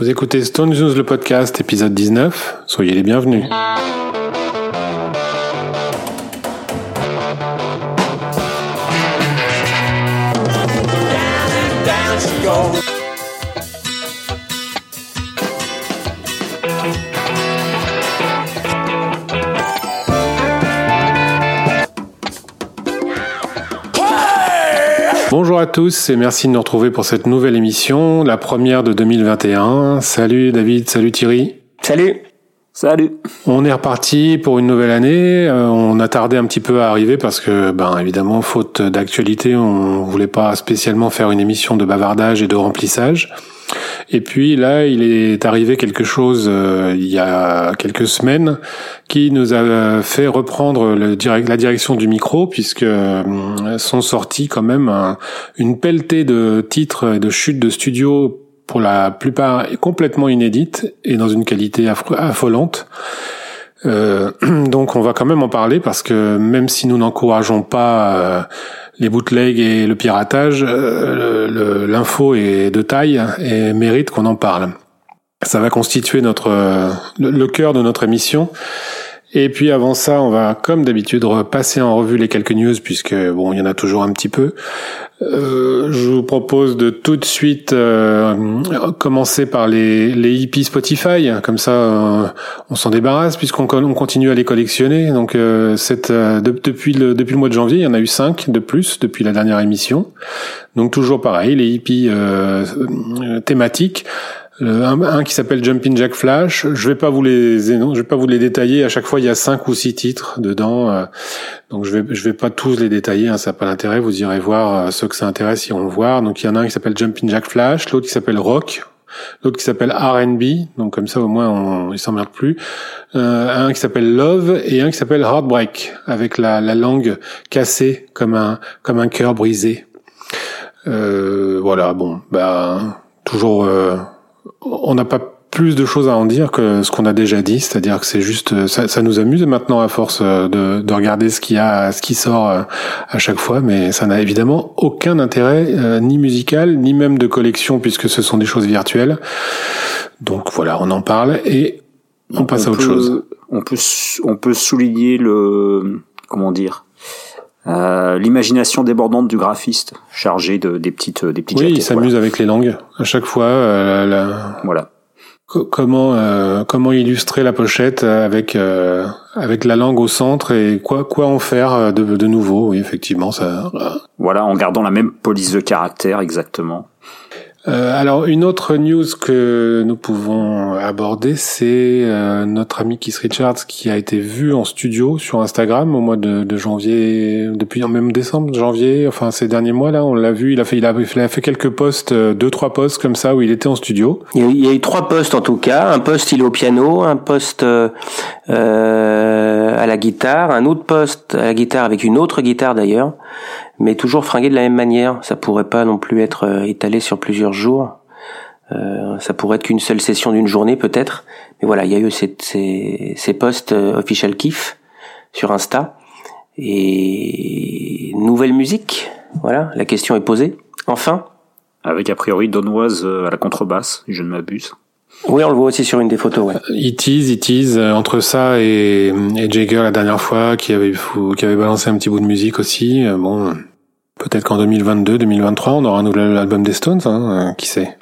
Vous écoutez Stone News le podcast, épisode 19. Soyez les bienvenus. Bonjour à tous et merci de nous retrouver pour cette nouvelle émission, la première de 2021. Salut David, salut Thierry. Salut. Salut. On est reparti pour une nouvelle année. Euh, on a tardé un petit peu à arriver parce que, ben évidemment, faute d'actualité, on voulait pas spécialement faire une émission de bavardage et de remplissage. Et puis là, il est arrivé quelque chose euh, il y a quelques semaines qui nous a fait reprendre la direction du micro puisque euh, sont sortis quand même une pelletée de titres et de chutes de studio pour la plupart complètement inédites et dans une qualité affolante. Euh, donc on va quand même en parler parce que même si nous n'encourageons pas euh, les bootlegs et le piratage, euh, l'info est de taille et mérite qu'on en parle. Ça va constituer notre le cœur de notre émission. Et puis avant ça, on va comme d'habitude repasser en revue les quelques news puisque bon, il y en a toujours un petit peu. Euh, je vous propose de tout de suite euh, commencer par les, les hippies Spotify, comme ça euh, on s'en débarrasse puisqu'on on continue à les collectionner. Donc cette, depuis, le, depuis le mois de janvier, il y en a eu cinq de plus depuis la dernière émission. Donc toujours pareil, les hippies thématiques un, qui s'appelle Jumping Jack Flash. Je vais pas vous les, je vais pas vous les détailler. À chaque fois, il y a cinq ou six titres dedans, euh, donc je vais, je vais pas tous les détailler. Hein, ça n'a pas d'intérêt. Vous irez voir euh, ceux que ça intéresse, ils vont le voir. Donc il y en a un qui s'appelle Jumping Jack Flash, l'autre qui s'appelle Rock, l'autre qui s'appelle R&B. Donc comme ça, au moins, on, il s'emmerde plus. Euh, un qui s'appelle Love et un qui s'appelle Heartbreak, avec la, la langue cassée comme un, comme un cœur brisé. Euh, voilà. Bon, bah toujours on n'a pas plus de choses à en dire que ce qu'on a déjà dit, c'est-à-dire que c'est juste ça, ça, nous amuse maintenant à force de, de, regarder ce qu'il y a, ce qui sort euh, à chaque fois, mais ça n'a évidemment aucun intérêt euh, ni musical ni même de collection puisque ce sont des choses virtuelles. Donc voilà, on en parle et on, passe à autre chose. On peut on peut souligner le comment dire euh, l'imagination débordante du graphiste, chargé de des petites des petites. Oui, il s'amuse avec les langues à chaque fois. Euh, la... Voilà. comment euh, comment illustrer la pochette avec euh, avec la langue au centre et quoi quoi en faire de, de nouveau Oui, effectivement, ça. Voilà, en gardant la même police de caractère exactement. Euh, alors une autre news que nous pouvons aborder, c'est euh, notre ami Keith Richards qui a été vu en studio sur Instagram au mois de, janvier, depuis même décembre, janvier, enfin ces derniers mois là, on l'a vu, il a fait, il a, il fait quelques posts, euh, deux trois posts comme ça où il était en studio. Il y a, eu trois posts en tout cas, un post il est au piano, un post euh, à la guitare, un autre post à la guitare avec une autre guitare d'ailleurs mais toujours fringué de la même manière. Ça pourrait pas non plus être euh, étalé sur plusieurs jours. Euh, ça pourrait être qu'une seule session d'une journée peut-être. Mais voilà, il y a eu ces, ces, ces posts euh, kiff sur Insta. Et nouvelle musique, voilà, la question est posée. Enfin. Avec a priori Donoise à la contrebasse, je ne m'abuse. Oui, on le voit aussi sur une des photos. Ouais. It tease, it tease, entre ça et, Jagger la dernière fois qui avait qui avait balancé un petit bout de musique aussi. Bon, Peut-être qu'en 2022, 2023, on aura un nouvel album des Stones, hein, euh, qui sait.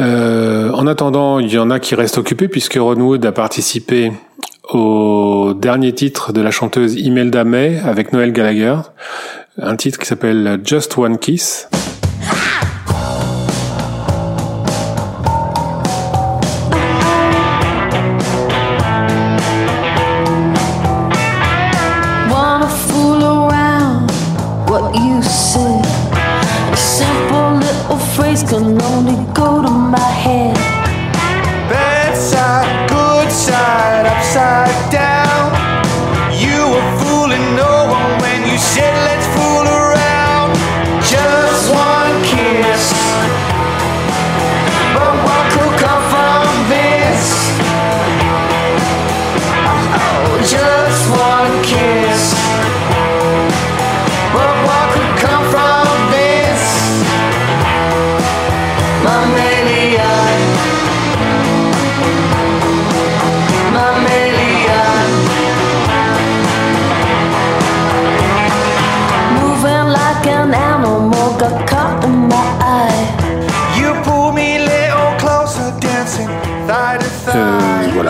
Euh, en attendant, il y en a qui restent occupés puisque Ron Wood a participé au dernier titre de la chanteuse Imelda May avec Noël Gallagher, un titre qui s'appelle Just One Kiss.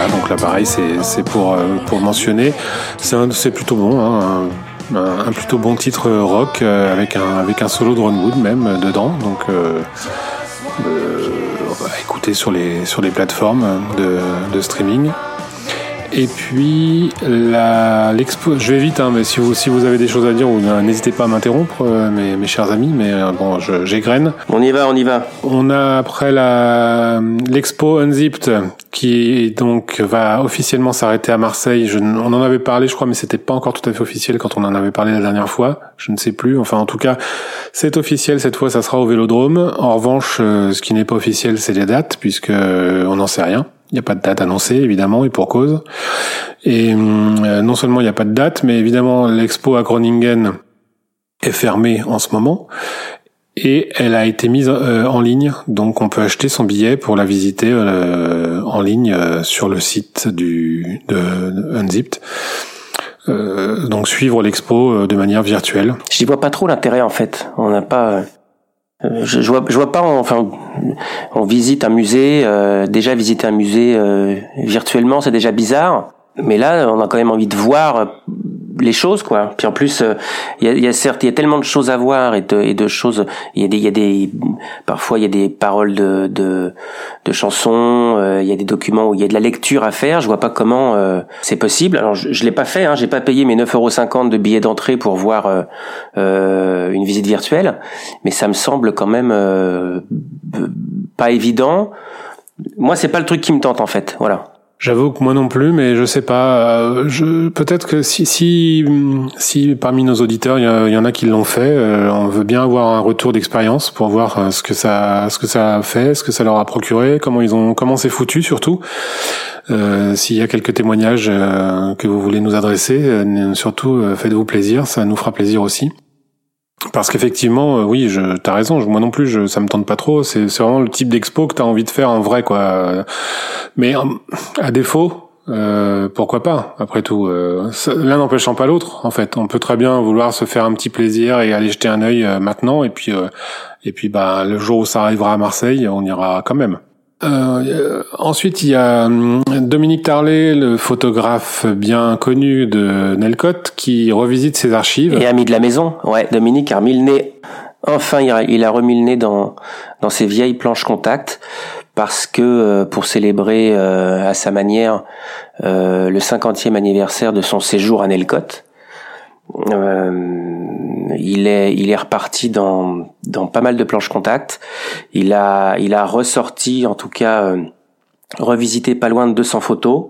Donc là pareil, c'est pour, euh, pour mentionner. C'est plutôt bon, hein, un, plutôt bon titre rock euh, avec, un, avec un solo de Wood même dedans. Donc euh, écouter sur les, sur les plateformes de streaming. Et puis l'expo, je vais vite, hein, mais si vous, si vous avez des choses à dire, n'hésitez pas à m'interrompre, euh, mes, mes, chers amis. Mais euh, bon, j'égrène. On y va, on y va. On a après la l'expo Unzipped qui donc va officiellement s'arrêter à Marseille. Je, on en avait parlé, je crois, mais c'était pas encore tout à fait officiel quand on en avait parlé la dernière fois. Je ne sais plus. Enfin, en tout cas, c'est officiel cette fois. Ça sera au Vélodrome. En revanche, euh, ce qui n'est pas officiel, c'est les dates, puisque on n'en sait rien. Il n'y a pas de date annoncée, évidemment, et pour cause. Et euh, non seulement il n'y a pas de date, mais évidemment, l'expo à Groningen est fermée en ce moment. Et elle a été mise euh, en ligne, donc on peut acheter son billet pour la visiter euh, en ligne sur le site du de Unzipped. donc suivre l'expo de manière virtuelle. J'y vois pas trop l'intérêt en fait. On n'a pas je, je, vois, je vois pas. Enfin, on visite un musée. Euh, déjà visiter un musée euh, virtuellement, c'est déjà bizarre. Mais là, on a quand même envie de voir les choses quoi. Puis en plus il euh, y, a, y, a, certes il y a tellement de choses à voir et de, et de choses il y a des il y a des parfois il y a des paroles de de, de chansons il euh, y a des documents où il y a de la lecture à faire. Je vois pas comment euh, c'est possible. Alors je, je l'ai pas fait hein. J'ai pas payé mes 9,50 de billets d'entrée pour voir une visite virtuelle. Mais ça me semble quand même pas évident. Moi c'est pas le truc qui me tente en fait. Voilà J'avoue que moi non plus, mais je sais pas. Euh, je peut-être que si si si parmi nos auditeurs il y, en a qui l'ont fait, euh, on veut bien avoir un retour d'expérience pour voir euh, ce que ça ce que ça a fait, ce que ça leur a procuré, comment ils ont comment c'est foutu surtout. Euh, S'il y a quelques témoignages que vous voulez nous adresser, surtout faites-vous plaisir, ça nous fera plaisir aussi. Parce qu'effectivement, euh, oui, je, t'as raison. Moi non plus, je, ça me tente pas trop. C'est, vraiment le type d'expo que t'as envie de faire en vrai, quoi. Mais à défaut, euh, pourquoi pas Après tout, euh, l'un n'empêchant pas l'autre. En fait, on peut très bien vouloir se faire un petit plaisir et aller jeter un œil maintenant, et puis, et puis, bah, le jour où ça arrivera à Marseille, on ira quand même. Euh, ensuite, il y a hum, Dominique Tarlet, le photographe bien connu de Nelcott, qui revisite ses archives. Et ami de la maison. Ouais, Dominique a remis le nez. Enfin, il a, remis le nez dans, dans ses vieilles planches contact parce que euh, pour célébrer euh, à sa manière le 50e anniversaire de son séjour à Nelcott, il est il est reparti dans dans pas mal de planches contact. Il a il a ressorti en tout cas euh, revisité pas loin de 200 photos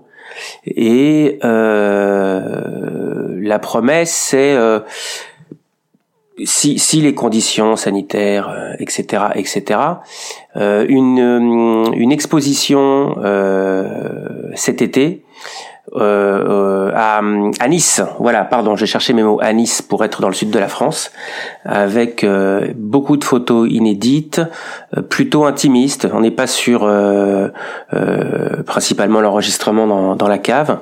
et euh, la promesse c'est euh, si, si les conditions sanitaires, etc., etc., une, une exposition cet été euh, à, à, Nice. Voilà, pardon, j'ai cherché mes mots à Nice pour être dans le sud de la France, avec euh, beaucoup de photos inédites, euh, plutôt intimistes. On n'est pas sur euh, principalement l'enregistrement dans, dans, la cave,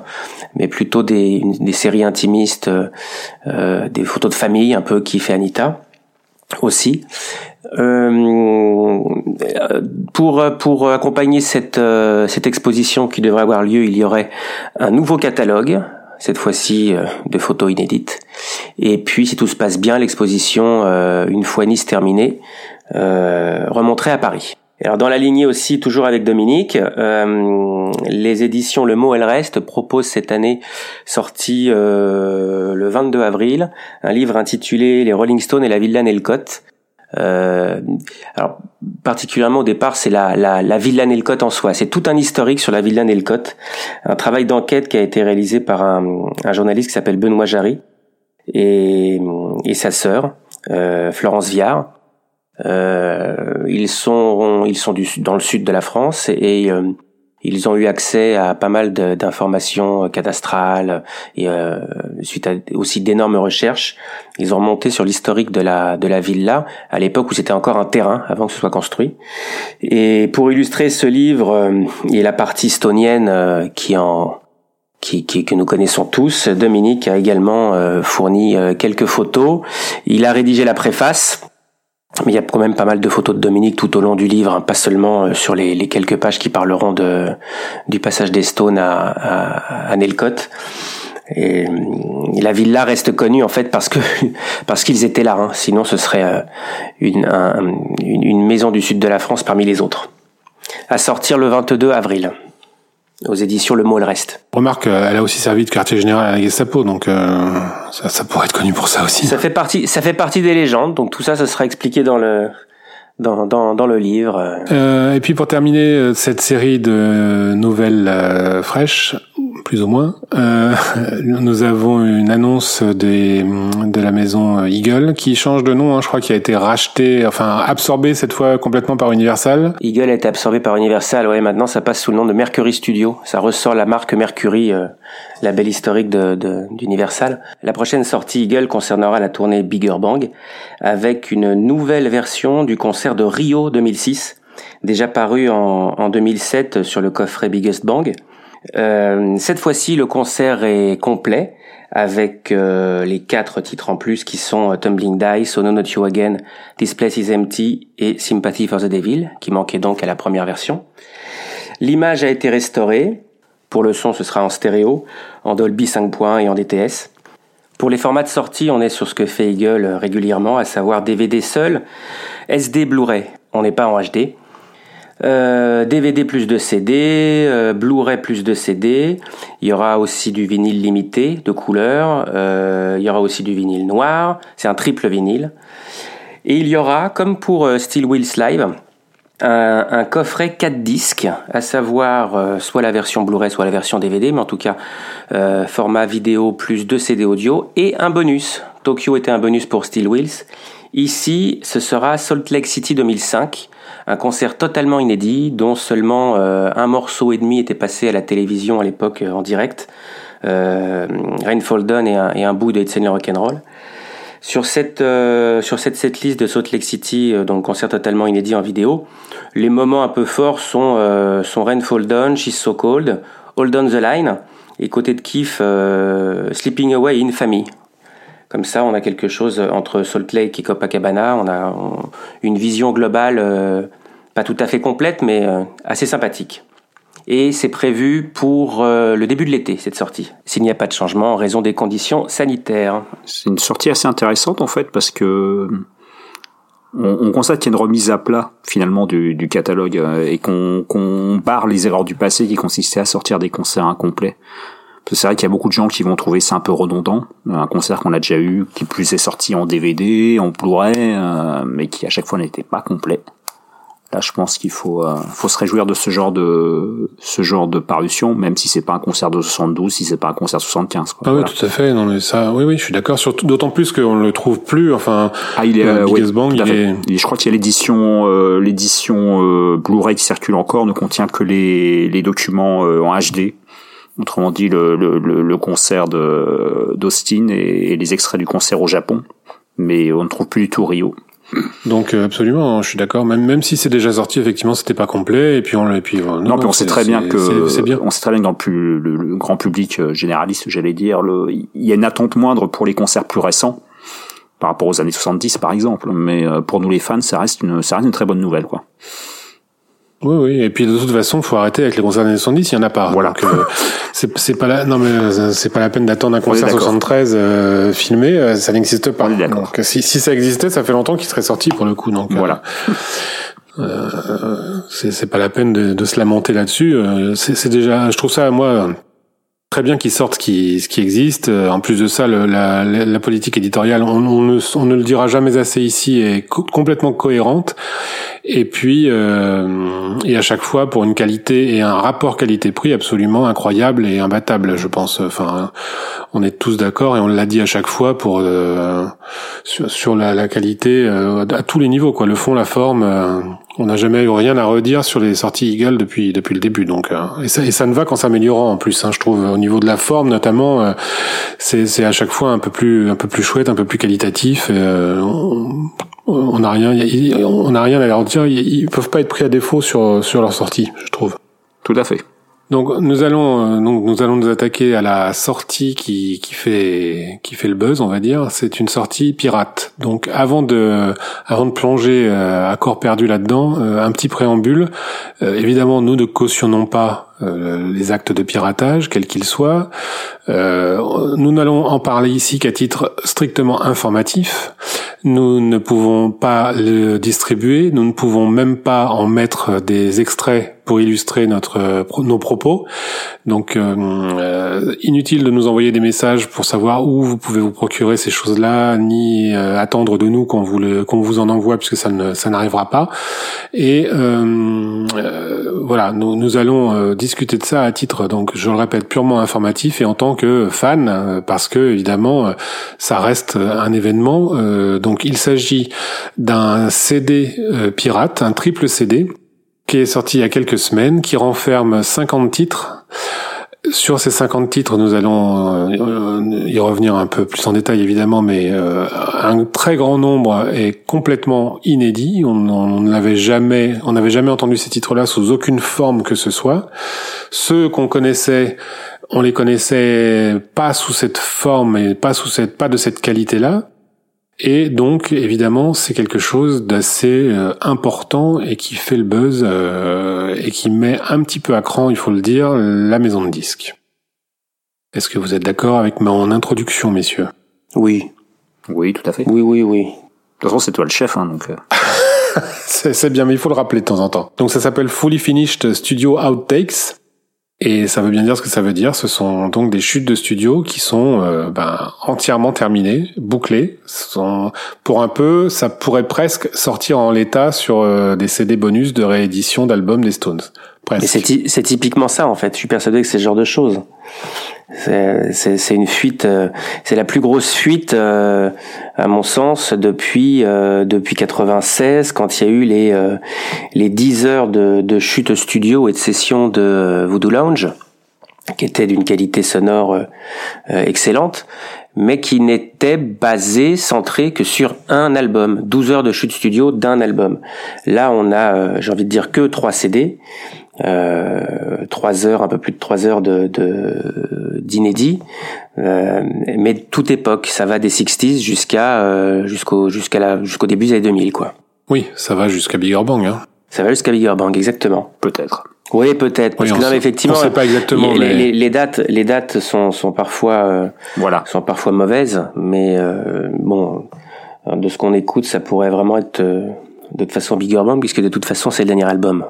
mais plutôt des, des séries intimistes, des photos de famille un peu qui fait Anita aussi. Euh, pour pour accompagner cette euh, cette exposition qui devrait avoir lieu, il y aurait un nouveau catalogue cette fois-ci euh, de photos inédites. Et puis, si tout se passe bien, l'exposition, une fois Nice terminée, remonterait à Paris. Alors dans la lignée aussi, toujours avec Dominique, les éditions Le Mot Elle Reste proposent cette année, sorti le 22 avril, un livre intitulé Les Rolling Stones et la Villa Nelcott, euh, alors particulièrement au départ, c'est la, la, la villa Nelcott en soi. C'est tout un historique sur la villa Nelcott, un travail d'enquête qui a été réalisé par un, un journaliste qui s'appelle Benoît Jarry et, et sa sœur euh, Florence Viard. Euh, ils sont ils sont du, dans le sud de la France et euh, ils ont eu accès à pas mal d'informations cadastrales et euh, suite à aussi d'énormes recherches, ils ont remonté sur l'historique de la de la villa à l'époque où c'était encore un terrain avant que ce soit construit. Et pour illustrer ce livre euh, et la partie estonienne euh, qui en qui, qui, que nous connaissons tous, Dominique a également euh, fourni quelques photos. Il a rédigé la préface Mais il y a quand même pas mal de photos de Dominique tout au long du livre, hein, pas seulement euh, sur les, quelques pages qui parleront du passage des Stones à, à, Nelcott. Et la villa reste connue en fait parce qu'ils étaient là. Hein. Sinon, ce serait euh, une maison du sud de la France parmi les autres. À sortir le 22 avril aux éditions Le Mot le Reste. Remarque, euh, elle a aussi servi de quartier général à la Gestapo, donc euh, ça, ça, pourrait être connu pour ça aussi. Ça fait partie, ça fait partie des légendes, donc tout ça, ça sera expliqué dans le dans, dans, dans le livre. Euh, et puis pour terminer euh, cette série de nouvelles euh, fraîches, plus ou moins, euh, nous avons une annonce des, de la maison Eagle qui change de nom, hein, je crois qu'il a été racheté, enfin absorbé cette fois complètement par Universal. Eagle a été absorbé par Universal, ouais, maintenant ça passe sous le nom de Mercury Studio, ça ressort la marque Mercury, euh, label historique d'Universal. De, de, la prochaine sortie Eagle concernera la tournée Bigger Bang, avec une nouvelle version du concert de Rio 2006, déjà paru en, en 2007 sur le coffret Biggest Bang. Euh, cette fois-ci, le concert est complet avec euh, les quatre titres en plus qui sont Tumbling Dice, So No Not You Again, This Place Is Empty et Sympathy for the Devil, qui manquait donc à la première version. L'image a été restaurée. Pour le son, ce sera en stéréo, en Dolby 5.1 et en DTS. Pour les formats de sortie, on est sur ce que fait Eagle régulièrement, à savoir DVD seul, SD Blu-ray. On n'est pas en HD. Euh, DVD plus de CD, euh, Blu-ray plus de CD. Il y aura aussi du vinyle limité de couleur. Euh, il y aura aussi du vinyle noir. C'est un triple vinyle. Et il y aura, comme pour euh, Steel Wheels Live, un, un, coffret 4 disques, à savoir euh, soit la version Blu-ray, soit la version DVD, mais en tout cas euh, format vidéo plus 2 CD audio, et un bonus. Tokyo était un bonus pour Steel Wheels. Ici, ce sera Salt Lake City 2005, un concert totalement inédit dont seulement euh, un morceau et demi était passé à la télévision à l'époque en direct. Euh, Rainfall Done et un, et un bout de It's Rock'n'Roll. Sur cette euh, sur cette setlist de Salt Lake City, euh, donc concert totalement inédit en vidéo, les moments un peu forts sont euh, sont Rainfall Done, She's So Cold, Hold On the Line et côté de kiff euh, Sleeping Away in Family. Comme ça, on a quelque chose entre Salt Lake et Copacabana. On a une vision globale, euh, pas tout à fait complète, mais euh, assez sympathique et c'est prévu pour euh, le début de l'été, cette sortie, s'il n'y a pas de changement en raison des conditions sanitaires. C'est une sortie assez intéressante en fait parce que on, on constate qu'il y a une remise à plat finalement du, catalogue euh, et qu'on qu barre les erreurs du passé qui consistaient à sortir des concerts incomplets. C'est vrai qu'il y a beaucoup de gens qui vont trouver ça un peu redondant, un concert qu'on a déjà eu, qui plus est sorti en DVD, en Blu-ray, euh, mais qui à chaque fois n'était pas complet. Là, je pense qu'il faut, euh, faut se réjouir de ce genre de, ce genre de parution, même si c'est pas un concert de 72, si c'est pas un concert de 75. Quoi. Ah oui, tout à fait. Non, mais ça, oui, oui, je suis d'accord. Surtout, d'autant plus qu'on le trouve plus. Enfin, ah, il est, euh, oui, Bang, il est... Et je crois qu'il y a l'édition, euh, l'édition euh, Blu-ray qui circule encore, ne contient que les, les documents euh, en HD. Autrement dit, le, le, le concert de d'Austin et, et les extraits du concert au Japon. Mais on ne trouve plus du tout Rio. Donc euh, absolument, je suis d'accord. Même même si c'est déjà sorti, effectivement, c'était pas complet. Et puis on et puis non, non, puis on sait très bien que c'est bien. On sait très bien que dans le, plus, le, le grand public euh, généraliste, j'allais dire, le, il y a une attente moindre pour les concerts plus récents par rapport aux années 70 par exemple. Mais euh, pour nous les fans, ça reste une ça reste une très bonne nouvelle, quoi. Oui, oui. Et puis de toute façon, faut arrêter avec les concerts des années 70. Il y en a pas. Voilà. Donc, euh, c'est c'est pas la non mais euh, c'est pas la peine d'attendre un concert 73 euh, filmé. Euh, ça n'existe pas. Donc si si ça existait, ça fait longtemps qu'il serait sorti pour le coup. Donc voilà. Euh, c'est pas la peine de, de se lamenter là-dessus. C'est déjà, je trouve ça moi très bien qu'ils sortent ce qui, ce qui existe. En plus de ça, le, la, la, politique éditoriale, on, on, ne, on, ne, le dira jamais assez ici, est co complètement cohérente. Et puis, euh, et à chaque fois pour une qualité et un rapport qualité-prix absolument incroyable et imbattable, je pense. Enfin, on est tous d'accord et on l'a dit à chaque fois pour euh, sur, sur la, la, qualité euh, à tous les niveaux, quoi. Le fond, la forme. Euh, on n'a jamais eu rien à redire sur les sorties Eagle depuis depuis le début, donc euh, et ça, et ça ne va qu'en s'améliorant en plus. Hein, je trouve au niveau de la forme notamment, euh, c'est à chaque fois un peu plus un peu plus chouette, un peu plus qualitatif. On, on n'a rien, on n'a rien à leur dire. Ils peuvent pas être pris à défaut sur sur leur sortie, je trouve. Tout à fait. Donc nous allons donc nous allons nous attaquer à la sortie qui qui fait qui fait le buzz, on va dire. C'est une sortie pirate. Donc avant de avant de plonger à corps perdu là-dedans, un petit préambule. évidemment, nous ne cautionnons pas les actes de piratage, quels qu'ils soient. Euh, nous n'allons en parler ici qu'à titre strictement informatif. Nous ne pouvons pas le distribuer, nous ne pouvons même pas en mettre des extraits pour illustrer notre nos propos. Donc euh, euh, inutile de nous envoyer des messages pour savoir où vous pouvez vous procurer ces choses-là, ni euh, attendre de nous qu'on vous le, qu'on vous en envoie puisque ça ne ça n'arrivera pas. Et voilà, nous allons discuter de ça à titre donc je le répète purement informatif et en tant que fan parce que évidemment ça reste un événement. donc il s'agit d'un CD pirate, un triple CD qui est sorti il y a quelques semaines, qui renferme 50 titres. Sur ces 50 titres, nous allons euh, y revenir un peu plus en détail évidemment, mais euh, un très grand nombre est complètement inédit. On n'avait jamais, on n'avait jamais entendu ces titres-là sous aucune forme que ce soit. Ceux qu'on connaissait, on les connaissait pas sous cette forme et pas sous cette, pas de cette qualité-là. Et donc, évidemment, c'est quelque chose d'assez euh, important et qui fait le buzz euh, et qui met un petit peu à cran, il faut le dire, la maison de disques. Est-ce que vous êtes d'accord avec mon introduction, messieurs? Oui. Oui, tout à fait. Oui, oui, oui. De toute façon, c'est toi le chef, hein, donc. Euh. c'est bien, mais il faut le rappeler de temps en temps. Donc ça s'appelle Fully Finished Studio Outtakes. Et ça veut bien dire ce que ça veut dire. Ce sont donc des chutes de studio qui sont euh, ben, entièrement terminées, bouclées. Pour un peu, ça pourrait presque sortir en l'état sur euh, des CD bonus de réédition d'albums des Stones. Presque. c'est typiquement ça en fait. Je suis persuadé que c'est ce genre de choses. C'est une fuite, euh, c'est la plus grosse fuite, euh, à mon sens, depuis euh, depuis 96, quand il y a eu les les 10 heures de, de chute studio et de session de Voodoo Lounge, qui était d'une qualité sonore excellente, mais qui n'était basé, centré que sur un album, 12 heures de chute studio d'un album. Là, on a, j'ai envie de dire, que trois CD euh, trois heures, un peu plus de trois heures de d'inédit, euh, mais toute époque, ça va des 60s jusqu'à euh, jusqu'au jusqu'à la jusqu'au début des années 2000 quoi. Oui, ça va jusqu'à Bigger Bang. Hein. Ça va jusqu'à Bigger Bang, exactement. Peut-être. Oui, peut-être. Parce que non, effectivement, sait pas exactement. Les, les, les, dates, les dates sont, sont parfois, euh, voilà, sont parfois mauvaises, mais euh, bon, de ce qu'on écoute, ça pourrait vraiment être euh, de toute façon Bigger Bang, puisque de toute façon, c'est le dernier album.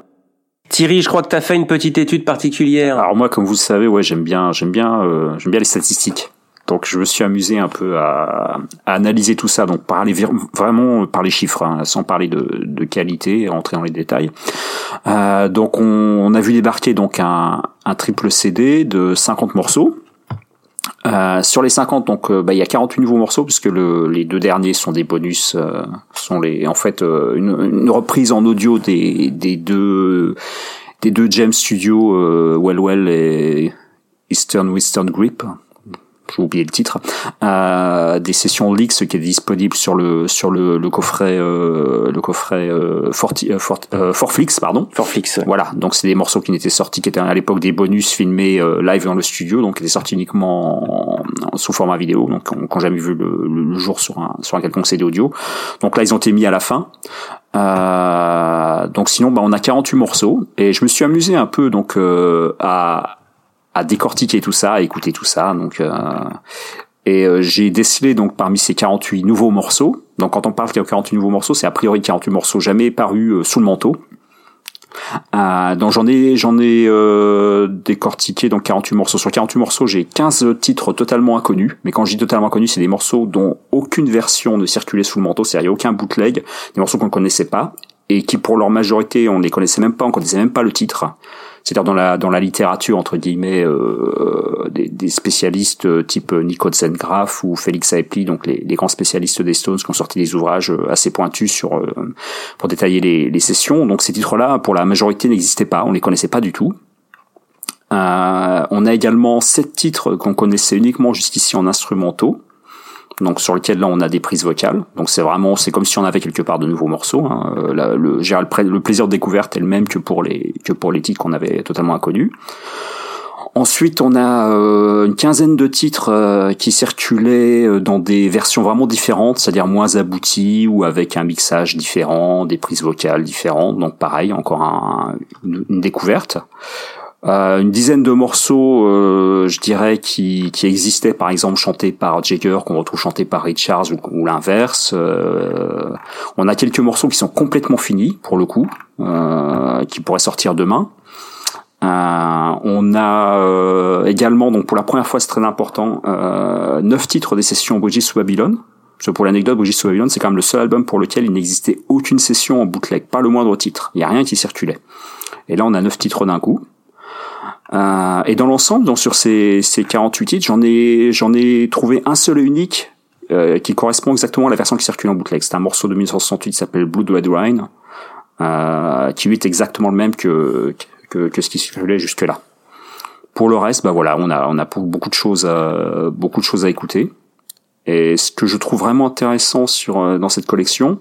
Thierry, je crois que tu as fait une petite étude particulière. Alors moi, comme vous le savez, ouais, j'aime bien, j'aime bien, euh, j'aime bien les statistiques. Donc je me suis amusé un peu à, analyser tout ça, donc parler vraiment par les chiffres, hein, sans parler de, de qualité, rentrer dans les détails. Euh, donc on, on, a vu débarquer donc un, un triple CD de 50 morceaux. Euh, sur les 50, donc euh, bah, il y a 48 nouveaux morceaux puisque le, les deux derniers sont des bonus, euh, sont les en fait une, reprise en audio des, deux des deux James Studio Well Well et Eastern Western Grip j'ai oublié le titre, euh, des sessions leaks qui est disponible sur le sur le, le coffret euh, le coffret euh, Forti, euh, Fort, euh, Forflix pardon. Forflix. Voilà, donc c'est des morceaux qui n'étaient sortis qui étaient à l'époque des bonus filmés live dans le studio, donc qui étaient sortis uniquement sous format vidéo, donc on n'a jamais vu le, le, jour sur un sur un quelconque CD audio. Donc là ils ont été mis à la fin. Euh, donc sinon, bah, on a 48 morceaux et je me suis amusé un peu donc euh, à à décortiquer tout ça, à écouter tout ça. Donc, euh, et euh, j'ai décelé donc parmi ces 48 nouveaux morceaux. Donc quand on parle a 48 nouveaux morceaux, c'est a priori 48 morceaux jamais parus euh, sous le manteau. Euh, donc j'en ai j'en ai euh, décortiqué donc 48 morceaux. Sur 48 morceaux, j'ai 15 titres totalement inconnus. Mais quand je dis totalement inconnus, c'est des morceaux dont aucune version ne circulait sous le manteau, c'est-à-dire aucun bootleg, des morceaux qu'on ne connaissait pas et qui pour leur majorité on ne les connaissait même pas, on connaissait même pas le titre c'est-à-dire dans la dans la littérature entre guillemets euh, des, spécialistes euh, type Nico Zengraf ou Félix Aepli, donc les, grands spécialistes des Stones qui ont sorti des ouvrages euh, assez pointus sur euh, pour détailler les, les sessions. Donc ces titres-là, pour la majorité, n'existaient pas, on les connaissait pas du tout. Euh, on a également sept titres qu'on connaissait uniquement jusqu'ici en instrumentaux. Donc sur lequel là on a des prises vocales. Donc c'est vraiment, c'est comme si on avait quelque part de nouveaux morceaux. Hein. le, le, plaisir de découverte est le même que pour les que pour les titres qu'on avait totalement inconnus. Ensuite, on a euh, une quinzaine de titres euh, qui circulaient euh, dans des versions vraiment différentes, c'est-à-dire moins abouties ou avec un mixage différent, des prises vocales différentes. Donc pareil, encore un, une, découverte. Une dizaine de morceaux, je dirais, qui, existaient, par exemple, chantés par Jagger, qu'on retrouve chantés par Richards ou, l'inverse. on a quelques morceaux qui sont complètement finis, pour le coup, qui pourraient sortir demain. Euh, on a euh, également, donc pour la première fois, c'est très important, euh, neuf titres des sessions Bridges sous Babylone. pour l'anecdote, Bridges sous Babylone, c'est quand même le seul album pour lequel il n'existait aucune session en bootleg, pas le moindre titre. Il n'y a rien qui circulait. Et là, on a neuf titres d'un coup. Euh, et dans l'ensemble, donc sur ces, ces 48 titres, j'en ai, j'en ai trouvé un seul et unique euh, qui correspond exactement à la version qui circule en bootleg. C'est un morceau de 1968 qui s'appelle Blue Red Rain, euh, qui est exactement le même que, que, ce qui circulait jusque-là. Pour le reste, bah voilà, on a on a beaucoup de choses à, beaucoup de choses à écouter. Et ce que je trouve vraiment intéressant sur euh, dans cette collection,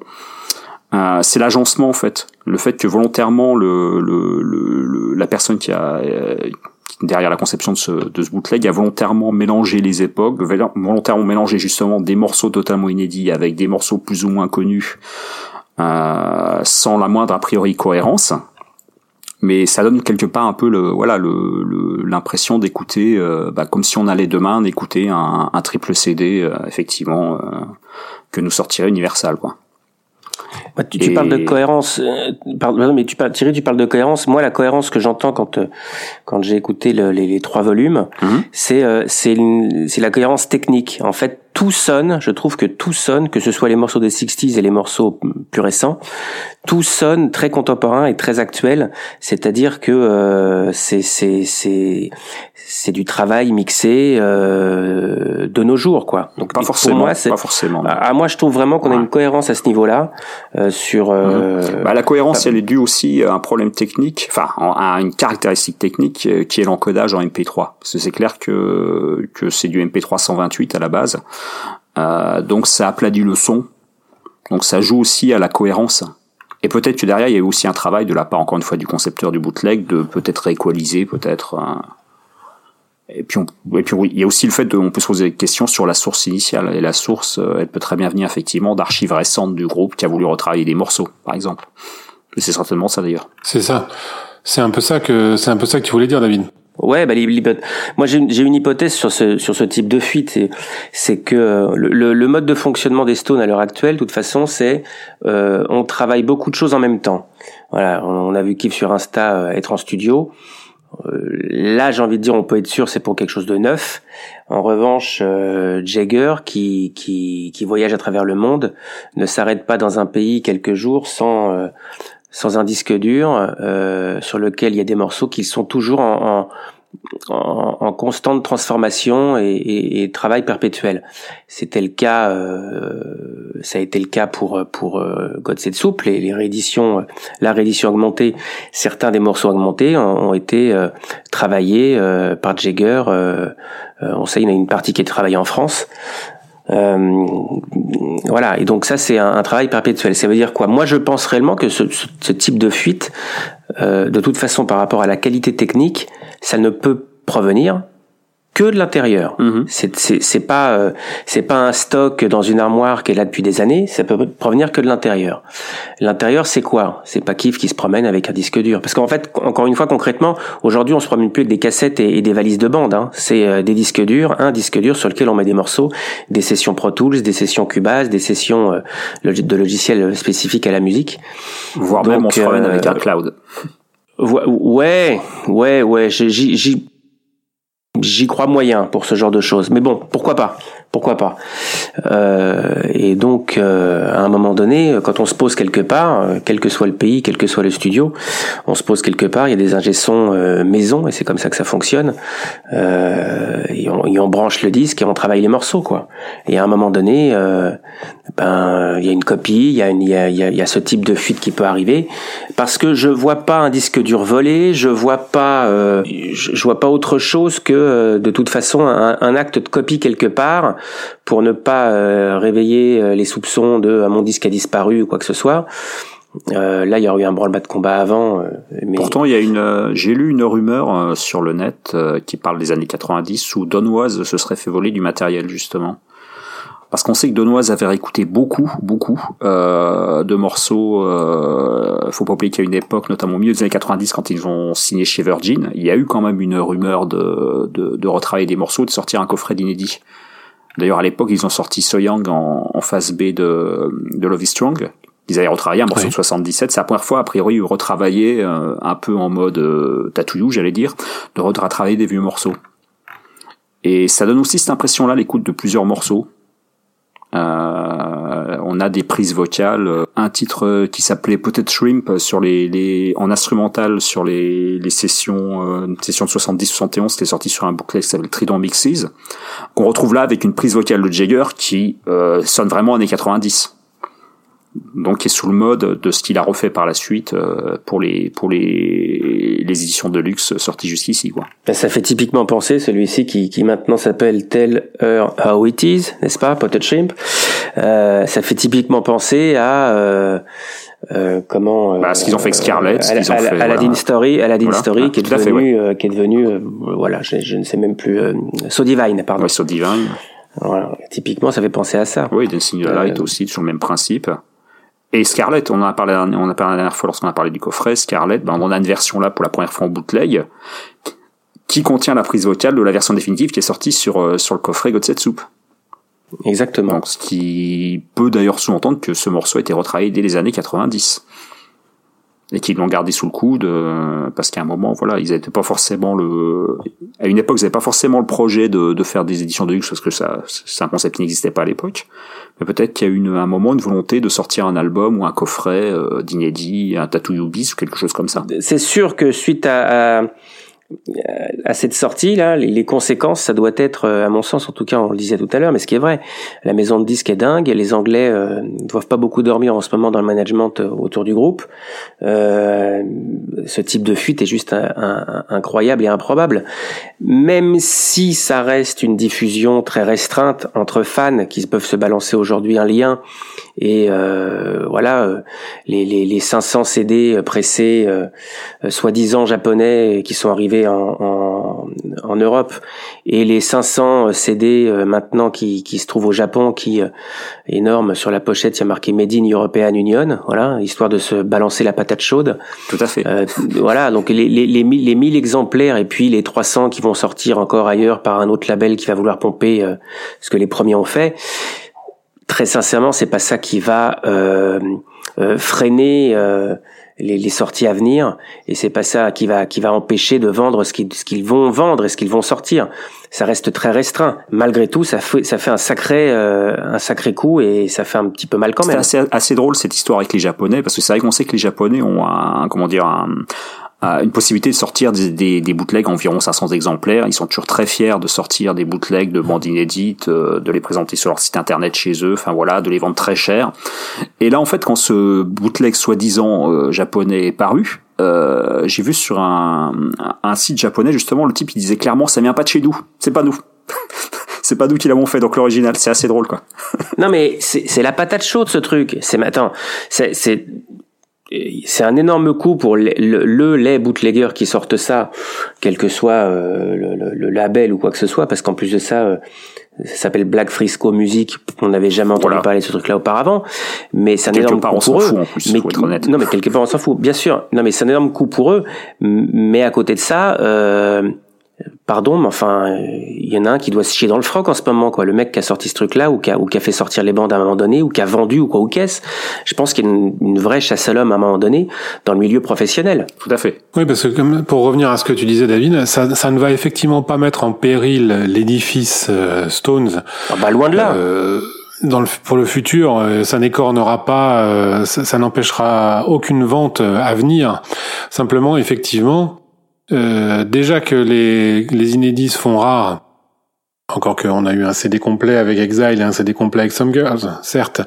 euh, c'est l'agencement en fait, le fait que volontairement le, le, la personne qui a euh, derrière la conception de ce, de ce bootleg a volontairement mélangé les époques, volontairement mélangé justement des morceaux totalement inédits avec des morceaux plus ou moins connus, sans la moindre a priori cohérence mais ça donne quelque part un peu le voilà le l'impression d'écouter euh, bah, comme si on allait demain écouter un, un triple CD euh, effectivement euh, que nous sortirait Universal quoi. Bah, tu, tu, parles de cohérence, euh, pardon, mais tu parles, Thierry, tu parles de cohérence. Moi, la cohérence que j'entends quand quand j'ai écouté le, les, les, trois volumes, mhm. c'est c'est c'est la cohérence technique. En fait, tout sonne. Je trouve que tout sonne, que ce soit les morceaux des 60s et les morceaux plus récents, tout sonne très contemporain et très actuel. C'est-à-dire que euh, c'est c'est c'est c'est du travail mixé euh, de nos jours, quoi. Donc pas forcément. Moi, pas forcément. Ah, moi, je trouve vraiment qu'on a une cohérence à ce niveau-là euh, sur. Euh, mhm. bah, la cohérence, elle est due aussi à un problème technique, enfin à une caractéristique technique euh, qui est l'encodage en MP3. Parce que c'est clair que que c'est du MP3 128 à la base, euh, donc ça aplanit le son. Donc ça joue aussi à la cohérence. Et peut-être que derrière, il y a aussi un travail de la part, encore une fois, du concepteur du bootleg, de peut-être rééqualiser, peut-être. Et puis, et puis oui, il y a aussi le fait de, on peut se poser des questions sur la source initiale. Et la source, euh, elle peut très bien venir effectivement d'archives récentes du groupe qui a voulu retravailler des morceaux, par exemple. C'est certainement ça d'ailleurs. C'est ça. C'est un peu ça que c'est un peu ça que tu voulais dire, David. Ouais, bah, moi j'ai une hypothèse sur ce sur ce type de fuite, c'est que euh, le, le, mode de fonctionnement des Stones à l'heure actuelle, de toute façon, c'est euh, on travaille beaucoup de choses en même temps. Voilà, on, a vu Kif sur Insta euh, être en studio. là, j'ai envie de dire, on peut être sûr, c'est pour quelque chose de neuf. En revanche, Jagger, qui, qui qui voyage à travers le monde, ne s'arrête pas dans un pays quelques jours sans sans un disque dur euh, sur lequel il y a des morceaux qui sont toujours en, en, en constante transformation et, et, et, travail perpétuel. C'était le cas, euh, ça a été le cas pour pour euh, God Soup, les, rééditions, la réédition augmentée. Certains des morceaux augmentés ont, été euh, travaillés euh, par Jagger. on sait, il y en a une partie qui est travaillée en France. Euh, voilà, et donc ça c'est un, travail perpétuel. Ça veut dire quoi? Moi je pense réellement que ce, ce type de fuite, euh, de toute façon par rapport à la qualité technique, ça ne peut provenir que de l'intérieur. Mhm. C'est pas euh, c'est pas un stock dans une armoire qui est là depuis des années. Ça peut provenir que de l'intérieur. L'intérieur, c'est quoi? C'est pas Kif qui se promène avec un disque dur. Parce qu'en fait, encore une fois, concrètement, aujourd'hui, on se promène plus avec des cassettes et, des valises de bande. Hein. C'est euh, des disques durs, un disque dur sur lequel on met des morceaux, des sessions Pro Tools, des sessions Cubase, des sessions euh, de logiciels spécifiques à la musique. Voire même on se promène avec un cloud. Ouais, ouais, ouais. J'y J'y crois moyen pour ce genre de choses. Mais bon, pourquoi pas? Pourquoi pas euh, Et donc, euh, à un moment donné, quand on se pose quelque part, euh, quel que soit le pays, quel que soit le studio, on se pose quelque part. Il y a des ingé euh, maison, et c'est comme ça que ça fonctionne. Euh, et, on, et, on, branche le disque et on travaille les morceaux, quoi. Et à un moment donné, ben, il y a une copie, il y a, une, il y, a, il y a ce type de fuite qui peut arriver, parce que je vois pas un disque dur volé, je vois pas, je, vois pas autre chose que de toute façon un acte de copie quelque part pour ne pas réveiller les soupçons de mon disque a disparu ou quoi que ce soit. Euh, là, il y aurait eu un branle-bas de combat avant. Pourtant, il y a une, j'ai lu une rumeur sur le net qui parle des années 90 où Donoise se serait fait voler du matériel justement parce qu'on sait que Donoise avait réécouté beaucoup, beaucoup euh, de morceaux. Euh, faut pas oublier qu'à une époque, notamment au milieu des années 90, quand ils ont signé chez Virgin, il y a eu quand même une rumeur de, retravailler des morceaux, de sortir un coffret d'inédit. D'ailleurs, à l'époque, ils ont sorti So Young en, en phase B de, de Love is Strong. Ils avaient retravaillé un morceau de 77. C'est la première fois, a priori, retravaillé euh, un peu en mode euh, tatouillou, j'allais dire, de retravailler des vieux morceaux. Et ça donne aussi cette impression-là, l'écoute de plusieurs morceaux. Euh, on a des prises vocales, un titre qui s'appelait Potato Shrimp sur les, les en instrumental sur les, les sessions euh, sessions de 70-71, c'était sorti sur un bouclet qui s'appelle Trident Mixes, qu'on retrouve là avec une prise vocale de Jagger qui euh, sonne vraiment années 90 donc qui est sous le mode de ce qu'il a refait par la suite euh, pour les pour les, les éditions de luxe sorties jusqu'ici quoi. Ben, ça fait typiquement penser celui-ci qui, qui maintenant s'appelle Tell Her How It Is, n'est-ce pas, Potted Shrimp. Euh, ça fait typiquement penser à euh, euh, comment bah, ce qu'ils ont fait avec Scarlett, ce qu'ils ont fait, Aladdin Story, Aladdin Story qui, est devenu, qui est devenu voilà, je, je, ne sais même plus So Divine pardon. Ouais, so Divine. Voilà, typiquement ça fait penser à ça. Oui, Dancing the Light aussi sur le même principe. Et Scarlett, on en a parlé, on a parlé la dernière fois lorsqu'on a parlé du coffret. Scarlett, ben, on a une version là pour la première fois en bootleg qui contient la prise vocale de la version définitive qui est sortie sur euh, sur le coffret God Soup. Exactement. Donc, ce qui peut d'ailleurs sous-entendre que ce morceau a été retravaillé dès les années 90 et qu'ils l'ont gardé sous le coude euh, parce qu'à un moment voilà ils n'étaient pas forcément le à une époque ils n'avaient pas forcément le projet de, de faire des éditions de luxe parce que ça c'est un concept qui n'existait pas à l'époque. Mais peut-être qu'il y a eu un moment une volonté de sortir un album ou un coffret euh, d'inédit un tattoo ou quelque chose comme ça. C'est sûr que suite à, à à cette sortie là, les, conséquences, ça doit être, euh, à mon sens, en tout cas, on le disait tout à l'heure, mais ce qui est vrai, la maison de disques est dingue. Les Anglais euh, ne doivent pas beaucoup dormir en ce moment dans le management autour du groupe. Euh, ce type de fuite est juste incroyable et improbable. Même si ça reste une diffusion très restreinte entre fans qui peuvent se balancer aujourd'hui un lien et euh, voilà les, les, les 500 CD pressés soi-disant japonais qui sont arrivés en, en, Europe. Et les 500 CD euh, maintenant qui, qui se trouvent au Japon qui euh, énorme sur la pochette il y a marqué Made in European Union voilà histoire de se balancer la patate chaude. Tout à fait. Euh, voilà donc les, les, les, 1000, les 1000 exemplaires et puis les 300 qui vont sortir encore ailleurs par un autre label qui va vouloir pomper ce que les premiers ont fait. Très sincèrement c'est pas ça qui va euh, freiner les, les, sorties à venir. Et c'est pas ça qui va qui va empêcher de vendre ce qu'ils ce qu'ils vont vendre et ce qu'ils vont sortir. Ça reste très restreint. Malgré tout ça fait ça fait un sacré euh, un sacré coup et ça fait un petit peu mal quand même. c'est assez, assez drôle cette histoire avec les japonais parce que c'est vrai qu'on sait que les japonais ont un comment dire un, une possibilité de sortir des, des, des, bootlegs environ 500 exemplaires. Ils sont toujours très fiers de sortir des bootlegs de bandes inédites, euh, de les présenter sur leur site internet chez eux, enfin voilà, de les vendre très cher. Et là, en fait, quand ce bootleg soi-disant euh, japonais est paru, euh, j'ai vu sur un, un site japonais justement le type il disait clairement ça vient pas de chez nous, c'est pas nous. c'est pas nous qui l'avons fait donc l'original c'est assez drôle quoi. non mais c'est la patate chaude ce truc. C'est attends, c'est c'est un énorme coup pour le, le, les bootleggers qui sortent ça, quel que soit euh, le, label ou quoi que ce soit, parce qu'en plus de ça, euh, ça s'appelle Black Frisco Music. On n'avait jamais entendu parler de ce truc-là auparavant, mais c'est un énorme coup pour eux. mais, non, mais quelque part on s'en fout, bien sûr. Non, mais c'est un énorme coup pour eux. Mais à côté de ça. Euh, pardon, mais enfin, il y en a un qui doit se chier dans le froc en ce moment, quoi. Le mec qui a sorti ce truc-là, ou qui a, ou qui a fait sortir les bandes à un moment donné, ou qui a vendu, ou quoi, ou qu'est-ce. Je pense qu'il y a une, vraie chasse à l'homme à un moment donné dans le milieu professionnel. Tout à fait. Oui, parce que comme, pour revenir à ce que tu disais, David, ça, ça ne va effectivement pas mettre en péril l'édifice euh, Stones. Ah bah, loin de là. Euh, dans le, pour le futur, euh, ça n'écornera pas, ça, ça n'empêchera aucune vente à venir. Simplement, effectivement, euh, déjà que les, les inédits se font rares, encore qu'on a eu un CD complet avec Exile et un CD complet avec Some Girls, certes.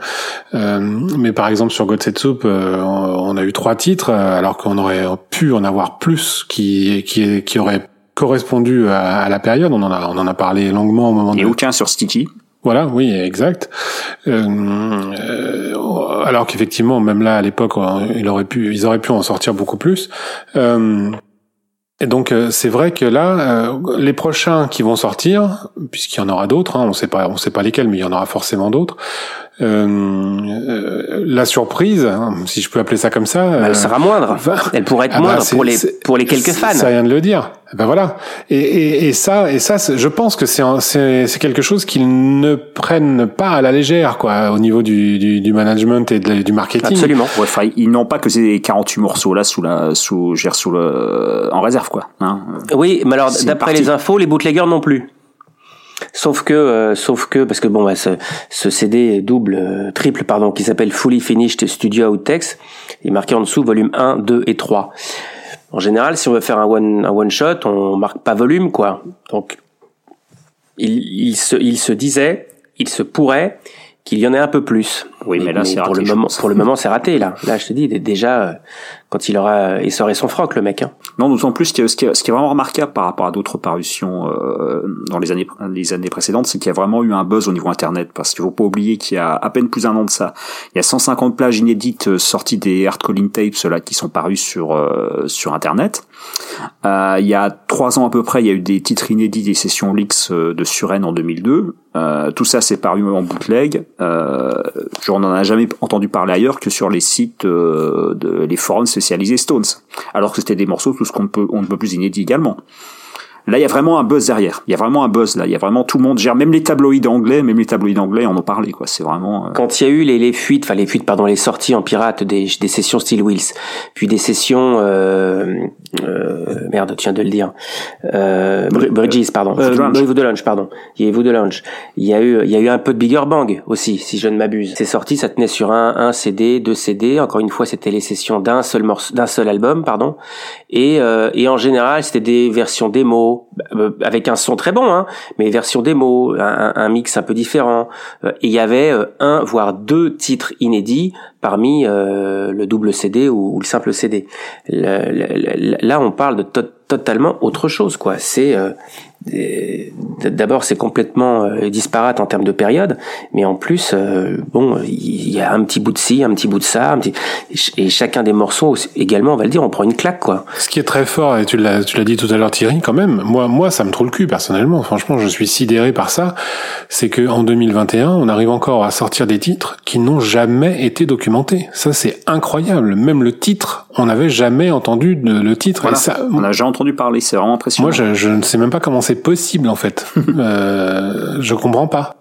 Euh, mais par exemple sur God Soup, euh, on a eu trois titres, alors qu'on aurait pu en avoir plus qui, qui, qui auraient correspondu à, la période. On en a, on en a parlé longuement au moment. Et aucun sur Sticky. Voilà, oui, exact. Euh, alors qu'effectivement, même là, à l'époque, il aurait pu, ils auraient pu en sortir beaucoup plus. Euh, et donc euh, c'est vrai que là, euh, les prochains qui vont sortir, puisqu'il y en aura d'autres, hein, on sait pas, on sait pas lesquels, mais il y en aura forcément d'autres. Euh, la surprise, hein, si je peux appeler ça comme ça, bah, elle sera moindre. elle pourrait être ah bah, moindre pour les pour les quelques fans. Ça vient de le dire. Ben voilà. Et, et, et, ça, et ça, je pense que c'est c'est quelque chose qu'ils ne prennent pas à la légère, quoi, au niveau du, du, du management et du marketing. Absolument. Ouais, ils n'ont pas que ces 48 morceaux là sous la sous gère sous le en réserve, quoi. Hein. Oui, mais alors d'après les infos, les bootleggers non plus. Sauf que, euh, sauf que, parce que bon, bah, ce, ce CD double, euh, triple, pardon, qui s'appelle Fully Finished Studio Outtakes, il est marqué en dessous volume 1, 2 et 3. En général, si on veut faire un one, un one shot, on marque pas volume, quoi. Donc, il, il se, il se disait, il se pourrait qu'il y en ait un peu plus. Oui, mais, là, c'est pour le moment, pour le moment, c'est raté là. Là, je te dis, déjà, euh, quand il aura essoré son froc, le mec. Hein. Non, d'autant plus que ce qui, est, ce qui est vraiment remarquable par rapport à d'autres parutions euh, dans les années les années précédentes, c'est qu'il y a vraiment eu un buzz au niveau internet. Parce qu'il faut pas oublier qu'il y a à peine plus d'un an de ça, il y a 150 plages inédites euh, sorties des hard calling tapes là qui sont parus sur euh, sur internet. Euh, il y a trois ans à peu près, il y a eu des titres inédits des sessions leaks de Suren en 2002. tout ça c'est paru en bootleg. Euh, on n'en a jamais entendu parler ailleurs que sur les sites de les forums spécialisé Stones, alors que c'était des morceaux tout ce qu'on peut, ne peut plus inédits également. Là, il y a vraiment un buzz derrière. Il y a vraiment un buzz là. Il y a vraiment tout le monde gère, même les tabloïds anglais, même les tabloïds anglais en ont parlé quoi. C'est vraiment. Euh, Quand il y a eu les, les fuites, enfin les fuites, pardon, les sorties en pirate des, des sessions Steel Wheels, puis des sessions, euh, euh, merde, tu viens de le dire, euh, Bridges, pardon, euh, de Lunch, pardon, il y a vous de Lunch. Il y a eu, il y a eu un peu de Bigger Bang aussi, si je ne m'abuse. C'est sorti, ça tenait sur un, un CD, deux CD. Encore une fois, c'était les sessions d'un seul morceau, d'un seul album, pardon. Et, euh, et en général, c'était des versions démo euh, avec un son très bon, hein, mais version démo, un, un, mix un peu différent. Euh, et il y avait euh, un voire deux titres inédits parmi le double CD ou, le simple CD. là, on parle de totalement autre chose, quoi. C'est D'abord, c'est complètement euh, disparate en termes de période, mais en plus, euh, bon, il y a un petit bout de ci, un petit bout de ça, un petit... et chacun des morceaux également, on va le dire, on prend une claque, quoi. Ce qui est très fort, et tu l'as, tu l'as dit tout à l'heure, Thierry, quand même. Moi, moi, ça me trouve le cul personnellement. Franchement, je suis sidéré par ça. C'est que en 2021, on arrive encore à sortir des titres qui n'ont jamais été documentés. Ça, c'est incroyable. Même le titre, on n'avait jamais entendu le titre. ça, on n'a jamais entendu parler. C'est vraiment impressionnant. Moi, je, je ne sais même pas comment c'est possible en fait. euh, je comprends pas.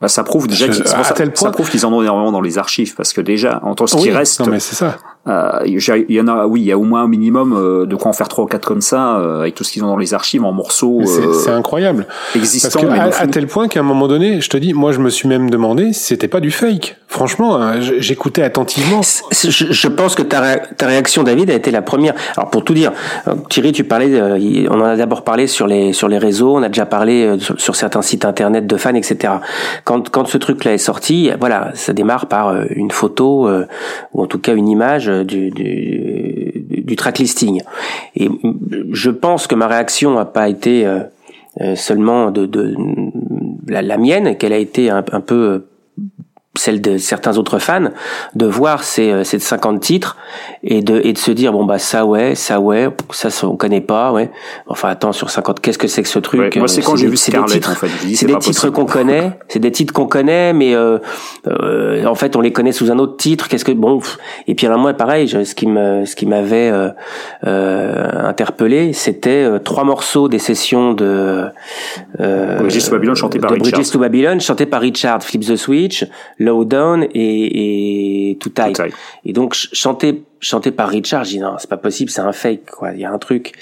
Bah, ça prouve déjà ça, prouve qu'ils en ont énormément dans les archives parce que déjà entre ce qui reste non mais c'est ça euh, il y en a oui il y a au moins un minimum euh, de quoi en faire trois ou quatre comme ça euh, avec tout ce qu'ils ont dans les archives en morceaux c'est incroyable. Existants parce que à, tel point qu'à un moment donné je te dis moi je me suis même demandé si c'était pas du fake. Franchement hein, j'écoutais attentivement. Je, je, pense que ta, ta réaction David a été la première. Alors pour tout dire Thierry tu parlais on en a d'abord parlé sur les sur les réseaux on a déjà parlé sur, sur certains sites internet de fans etc quand, quand ce truc-là est sorti, voilà, ça démarre par euh, une photo euh, ou en tout cas une image du, du, du track listing. Et je pense que ma réaction n'a pas été euh, seulement de, de la, la mienne, qu'elle a été un, un peu celle de certains autres fans, de voir ces, euh, ces 50 titres et de, et de se dire, bon, bah, ça, ouais, ça, ouais, ça, on connaît pas, ouais. Enfin, attends, sur 50, qu'est-ce que c'est que ce truc? moi, c'est quand j'ai vu Scarlett, des titres, en fait. C'est des titres qu'on connaît, c'est des titres qu'on connaît, mais, euh, euh, en fait, on les connaît sous un autre titre, qu'est-ce que, bon, et puis, alors, moi, pareil, ce qui me, ce qui m'avait, euh, euh interpellé, c'était trois morceaux des sessions de, euh, Bridges to Babylon chanté par Richard. Bridges to Babylon chanté par Richard, Flip the Switch, Lowdown et, et Too Tight. Et donc chanté chanté par Richard, j'ai dit non, c'est pas possible, c'est un fake quoi, il y a un truc.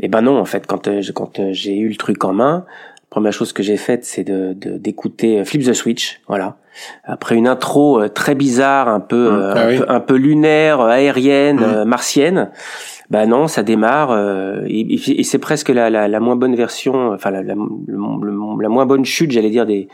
Et ben non en fait, quand euh, quand euh, j'ai eu le truc en main, première chose que j'ai faite c'est de d'écouter euh, Flip the Switch, voilà. Après une intro très bizarre, un peu, mmh. ah un, peu un, peu lunaire, aérienne, mmh. martienne bah non, ça démarre euh, et, c'est presque la, la, moins bonne version, enfin la, la, la moins bonne chute, j'allais dire des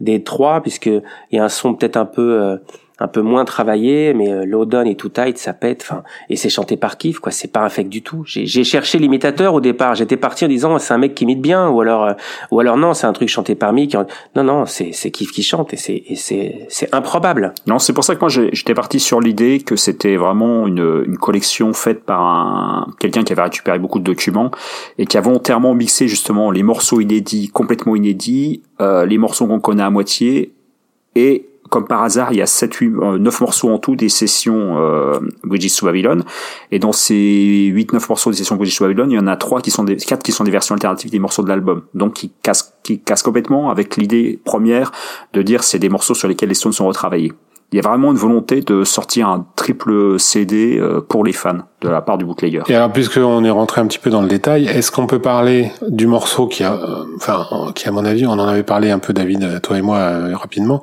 des trois, puisque il y a un son peut-être un peu euh, un peu moins travaillé, mais euh, Low Down et Too Tight, ça pète. Enfin, et c'est chanté par kiff, quoi. C'est pas un fake du tout. J'ai cherché l'imitateur au départ. J'étais parti en disant c'est un mec qui imite bien, ou alors, euh, ou alors non, c'est un truc chanté par Mick. Non, non, c'est c'est kiff qui chante et c'est c'est c'est improbable. Non, c'est pour ça que moi j'étais parti sur l'idée que c'était vraiment une une collection faite par un quelqu'un qui avait récupéré beaucoup de documents et qui a volontairement mixé justement les morceaux inédits, complètement inédits, euh, les morceaux qu'on connaît à moitié et comme par hasard, il y a 7, 8, 9 morceaux en tout des sessions euh, Bridges to Babylon. Et dans ces 8, 9 morceaux des sessions Bridges to Babylon, il y en a 3 qui sont des, 4 qui sont des versions alternatives des morceaux de l'album. Donc, qui cassent, qui cassent complètement avec l'idée première de dire c'est des morceaux sur lesquels les Stones sont retravaillés il y a vraiment une volonté de sortir un triple CD euh, pour les fans de la part du bootlegger. Et alors, puisqu'on est rentré un petit peu dans le détail, est-ce qu'on peut parler du morceau qui a, euh, enfin, qui à mon avis, on en avait parlé un peu, David, toi et moi, euh, rapidement,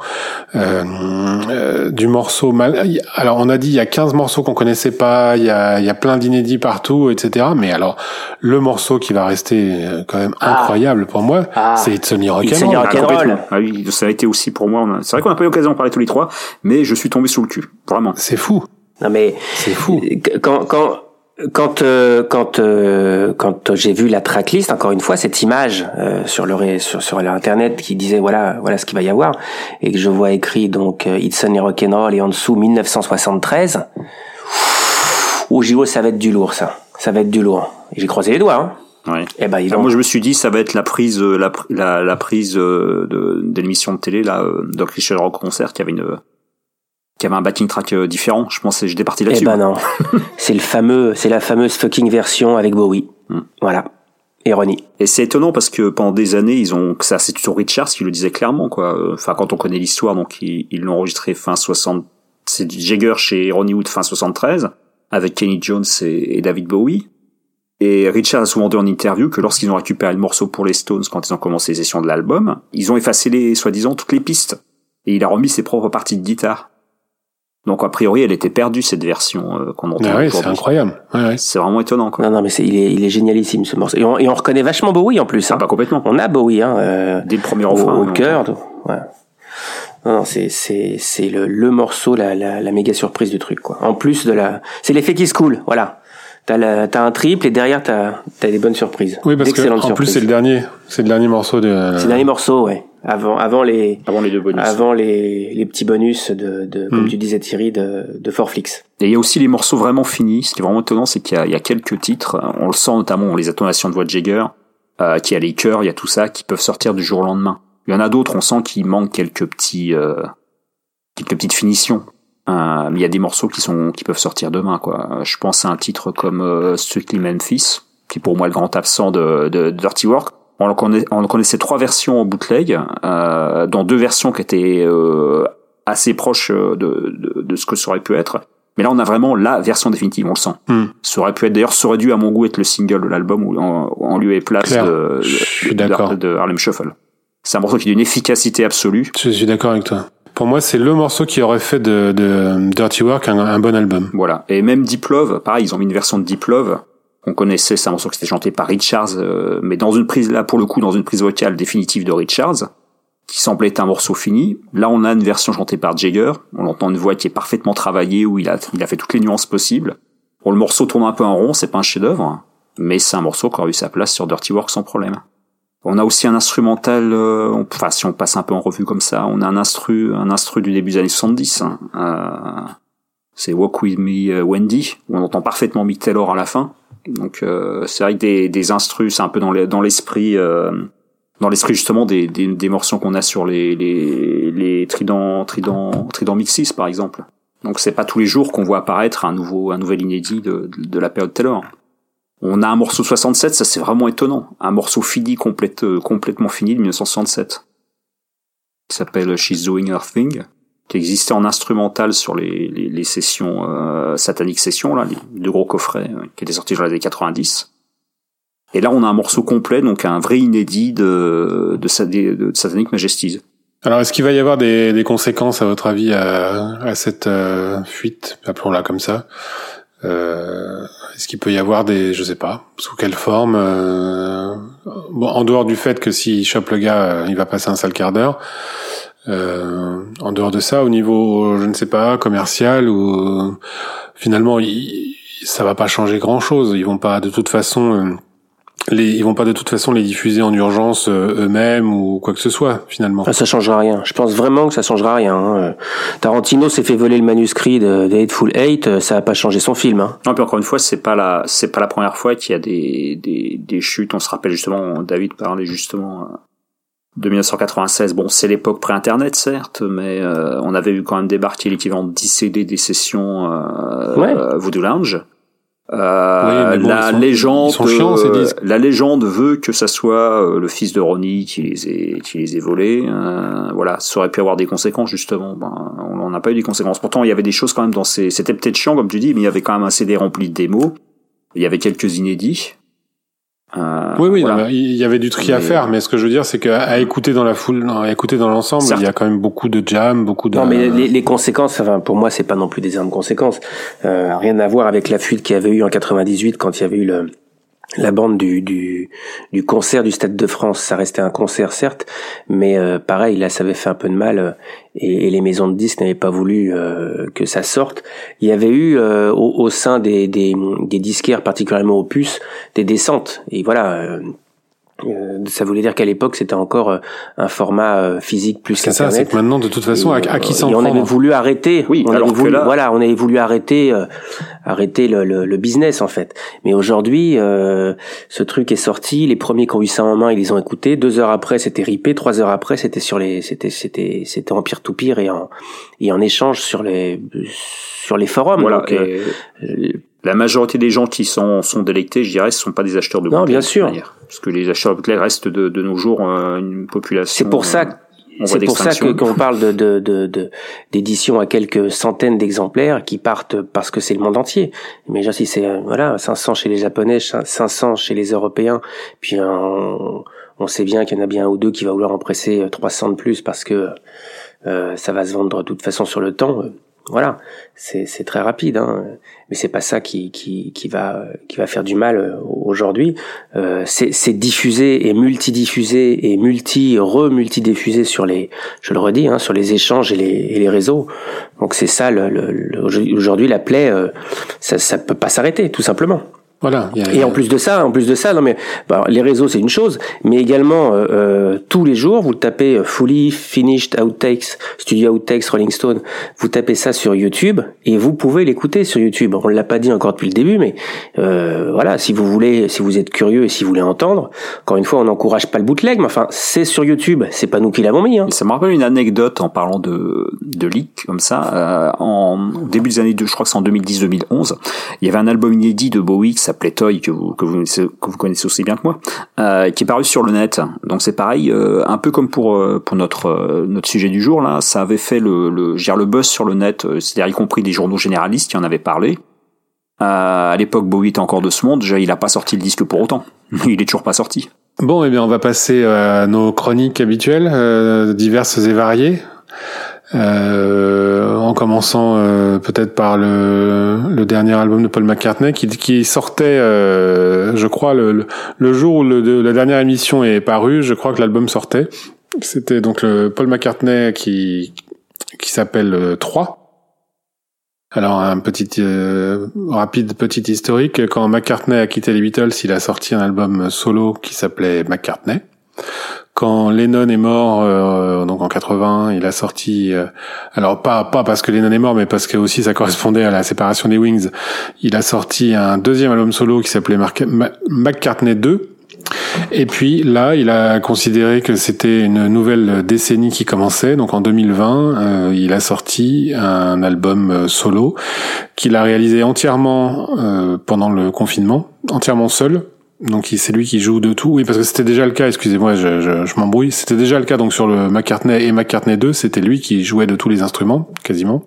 euh, du morceau mal. Alors, on a dit il y a 15 morceaux qu'on connaissait pas, il y a, il y a plein d'inédits partout, etc. Mais alors, le morceau qui va rester quand même ah. incroyable pour moi, ah. c'est It's Only Rock'n'Roll. Ah, ah, oui, ça a été aussi pour moi. C'est vrai qu'on n'a pas eu l'occasion d'en parler tous les trois, mais je suis tombé sous le cul, vraiment. C'est fou. Non mais c'est fou. Quand quand quand euh, quand euh, quand j'ai vu la tracklist, encore une fois, cette image euh, sur le sur sur l'internet qui disait voilà voilà ce qu'il va y avoir et que je vois écrit donc It's Sunny Rock'n'Roll et en dessous 1973. Au JO, ça va être du lourd, ça. Ça va être du lourd. J'ai croisé les doigts. Hein. Ouais. Et eh ben, moi, je me suis dit, ça va être la prise, la, la, la prise de, de l'émission de télé, là, de Christian Rock Concert, qui avait une, qui avait un backing track euh, différent. Je pensais, j'étais parti là-dessus. Eh ben non, c'est le fameux, c'est la fameuse fucking version avec Bowie. Hmm. Voilà. Ironie. Et c'est étonnant parce que pendant des années, ils ont, ça, c'est toujours Richards qui le disait clairement, quoi. Enfin, quand on connaît l'histoire, donc, ils, l'ont enregistré fin 60, c'est Jagger chez Ronnie Wood fin 73, avec Kenny Jones et, David Bowie. Et Richard a souvent dit en interview que lorsqu'ils ont récupéré le morceau pour les Stones quand ils ont commencé les sessions de l'album, ils ont effacé les, soi-disant, toutes les pistes. Et il a remis ses propres parties de guitare. Donc a priori, elle était perdue cette version euh, qu'on entend. Ah oui, c'est incroyable. Ouais, c'est vraiment étonnant. Quoi. Non, non, mais c'est, il est, il est génialissime ce morceau. Et on, et on reconnaît vachement Bowie en plus. Hein. Ah, pas complètement. On a Bowie, hein. Euh, Dès le premier refrain. Au, cœur. Ouais. Non, c'est c'est c'est le, le morceau, la, la, la méga surprise du truc, quoi. En plus de la, c'est l'effet qui se coule, voilà. T'as t'as un triple et derrière t'as t'as des bonnes surprises. Oui, parce que en plus c'est le dernier, c'est le dernier morceau de. C'est le dernier morceau, ouais avant avant les avant les deux bonus avant les, les petits bonus de, de comme hmm. tu disais Thierry de de Forflix. Et il y a aussi les morceaux vraiment finis. Ce qui est vraiment étonnant, c'est qu'il y a, il y a quelques titres, on le sent notamment les intonations de voix de Jagger, euh, qui a les chœurs, il y a tout ça qui peuvent sortir du jour au lendemain. Il y en a d'autres, on sent qu'il manque quelques petits euh, quelques petites finitions. Euh, mais il y a des morceaux qui sont qui peuvent sortir demain quoi. Je pense à un titre comme euh, Strictly Memphis, qui est pour moi le grand absent de, de, de Dirty Work on, on connaissait trois versions en bootleg, euh, dans deux versions qui étaient euh, assez proches euh, de, de, de, ce que ça aurait pu être. Mais là, on a vraiment la version définitive, on le sent. Hmm. Ça aurait pu être, d'ailleurs, ça aurait dû, à mon goût, être le single de l'album où on, lui est place de, de, de, Harlem Shuffle. C'est un morceau qui a une efficacité absolue. Je suis d'accord avec toi. Pour moi, c'est le morceau qui aurait fait de, de Dirty Work un, un, bon album. Voilà. Et même Deep Love, pareil, ils ont mis une version de Deep Love on connaissait, c'est un morceau qui était chanté par Richards, euh, mais dans une prise, là pour le coup, dans une prise vocale définitive de Richards, qui semblait être un morceau fini. Là, on a une version chantée par Jagger. On entend une voix qui est parfaitement travaillée, où il a, il a fait toutes les nuances possibles. Bon, le morceau tourne un peu en rond, c'est pas un chef-d'œuvre, mais c'est un morceau qui aurait eu sa place sur Dirty Work sans problème. On a aussi un instrumental, euh, enfin si on passe un peu en revue comme ça, on a un instru, un instru du début des années 70. Hein. Euh, c'est Walk With Me Wendy, où on entend parfaitement Mick Taylor à la fin. Donc euh, c'est vrai que des, des instrus, c'est un peu dans l'esprit, euh, dans l'esprit justement des, des, des morceaux qu'on a sur les, les, les trident, trident, trident mixis par exemple. Donc c'est pas tous les jours qu'on voit apparaître un nouveau, un nouvel inédit de, de la période Taylor. On a un morceau 67, ça c'est vraiment étonnant. Un morceau fini, complète, euh, complètement fini de 1967. Qui s'appelle She's Doing Her Thing qui existait en instrumental sur les, les, les sessions euh, sataniques sessions là, les deux gros coffrets euh, qui étaient sortis dans les années 90. Et là, on a un morceau complet, donc un vrai inédit de, de, de, Majesties. Alors, est-ce qu'il va y avoir des, des, conséquences, à votre avis, à, à cette euh, fuite, appelons-la comme ça? Euh, Est-ce qu'il peut y avoir des, je sais pas, sous quelle forme euh, Bon, en dehors du fait que s'il chope le gars, il va passer un sale quart d'heure. Euh, en dehors de ça, au niveau, je ne sais pas, commercial ou finalement, il, ça va pas changer grand chose. Ils vont pas de toute façon les, ils vont pas de toute façon les diffuser en urgence euh, eux-mêmes ou quoi que ce soit finalement. Ah, ça changera rien. Je pense vraiment que ça changera rien. Hein. Tarantino s'est fait voler le manuscrit de, de Hateful Eight, euh, ça a pas changé son film. Hein. Non, puis encore une fois, c'est pas la c'est pas la première fois qu'il y a des, des, des chutes. On se rappelle justement, David parlait justement euh, de 1996. Bon, c'est l'époque pré-internet certes, mais on avait eu quand même débarqué l'équivalent de 10 CD des sessions euh, ouais. Voodoo Lounge. Euh, la légende, euh, la légende veut que ça soit euh, le fils de Ronnie qui les ait, qui les ait volés. Euh, voilà, ça aurait pu avoir des conséquences justement. Ben, on n'a pas eu des conséquences. Pourtant, il y avait des choses quand même dans ces. C'était peut-être chiant comme tu dis, mais il y avait quand même un CD rempli de démos. Il y avait quelques inédits. Euh, oui, oui, il y avait du tri à faire, mais ce que je veux dire, c'est qu'à écouter dans la foule, à écouter dans l'ensemble, il y a quand même beaucoup de jam, beaucoup de. Non, mais les, les conséquences, enfin, pour moi, c'est pas non plus des énormes conséquences. Euh, rien à voir avec la fuite qu'il y avait eu en 98 quand il y avait eu le, la bande du, du, du, concert du Stade de France, ça restait un concert certes, mais euh, pareil, là ça avait fait un peu de mal euh, et, et, les maisons de disques n'avaient pas voulu euh, que ça sorte. Il y avait eu au, au, sein des, des, des, disquaires, particulièrement opus, des descentes. Et voilà, euh, ça voulait dire qu'à l'époque c'était encore euh, un format euh, physique plus qu'internet. C'est ça, c'est que maintenant de toute façon, à, qui s'en prend On avait voulu arrêter. Oui, on alors avait voulu, là... voilà, on avait voulu arrêter, arrêter le, le, le, business en fait. Mais aujourd'hui, ce truc est sorti. Les premiers qui ont eu ça en main, ils les ont écoutés. Deux heures après, c'était ripé. Trois heures après, c'était sur les, c'était, c'était, c'était en pire tout pire et en et en échange sur les sur les forums. Voilà. Donc, la majorité des gens qui sont, sont délectés, je dirais, ce sont pas des acheteurs de bootleg. Non, bien sûr. Parce que les acheteurs de bootleg restent de, de nos jours euh, une population. C'est pour ça. Euh, c'est pour ça que quand on parle de, de, de, d'édition à quelques centaines d'exemplaires qui partent parce que c'est le monde entier. Mais genre si c'est voilà 500 chez les Japonais, 500 chez les Européens, puis on, on sait bien qu'il y en a bien un ou deux qui va vouloir en presser 300 de plus parce que euh, ça va se vendre de toute façon sur le temps. Voilà, c'est très rapide, hein. mais c'est pas ça qui, qui, qui, va, qui va faire du mal euh, aujourd'hui. Euh, c'est diffusé et multidiffusé et multi re multidiffusé sur les, je le redis, hein, sur les échanges et les, et les réseaux. Donc c'est ça, le, le, aujourd'hui la plaie, euh, ça, ça peut pas s'arrêter, tout simplement. Voilà. et en plus de ça, en plus de ça, non mais bah, les réseaux c'est une chose, mais également euh, euh tous les jours vous tapez euh, Fully Finished Outtakes, Studio Outtakes, Rolling Stone, vous tapez ça sur YouTube et vous pouvez l'écouter sur YouTube. On l'a pas dit encore depuis le début, mais euh, voilà, si vous voulez, si vous êtes curieux et si vous voulez entendre, encore une fois, on n'encourage pas le bootleg, mais enfin c'est sur YouTube, c'est pas nous qui l'avons mis. Hein. Ça me rappelle une anecdote en parlant de de leak comme ça. Euh, en début des années, de, je crois que c'est en 2010-2011, il y avait un album inédit de Bowie s'appelait Toy, que vous, connaissez aussi bien que moi, euh, qui est paru sur le net. Donc c'est pareil, euh, un peu comme pour euh, notre euh, sujet du jour là, ça avait fait le le, le buzz sur le net, c'est-à-dire y compris des journaux généralistes qui en avaient parlé. à l'époque, Bowie était encore de ce monde. Déjà, il a pas sorti le disque pour autant. Il est toujours pas sorti. Bon, eh bien, on va passer à nos chroniques habituelles, diverses et variées. Euh, en commençant euh, peut-être par le, le, dernier album de Paul McCartney qui, qui sortait, euh, je crois, le, le, jour où le, la dernière émission est parue, je crois que l'album sortait. C'était donc le Paul McCartney qui, qui s'appelle 3. Alors un petit rapide petit historique, quand McCartney a quitté les Beatles, il a sorti un album solo qui s'appelait McCartney. Quand Lennon est mort, euh, donc en 80, il a sorti, euh, alors pas pas parce que Lennon est mort, mais parce que aussi ça correspondait à la séparation des Wings. Il a sorti un deuxième album solo qui s'appelait McCartney 2. Et puis là, il a considéré que c'était une nouvelle décennie qui commençait. Donc en 2020, euh, il a sorti un album solo qu'il a réalisé entièrement pendant le confinement, entièrement seul, donc c'est lui qui joue de tout. Oui, parce que c'était déjà le cas. Excusez-moi, je, je, je m'embrouille. C'était déjà le cas. Donc sur le McCartney et McCartney 2, c'était lui qui jouait de tous les instruments, quasiment.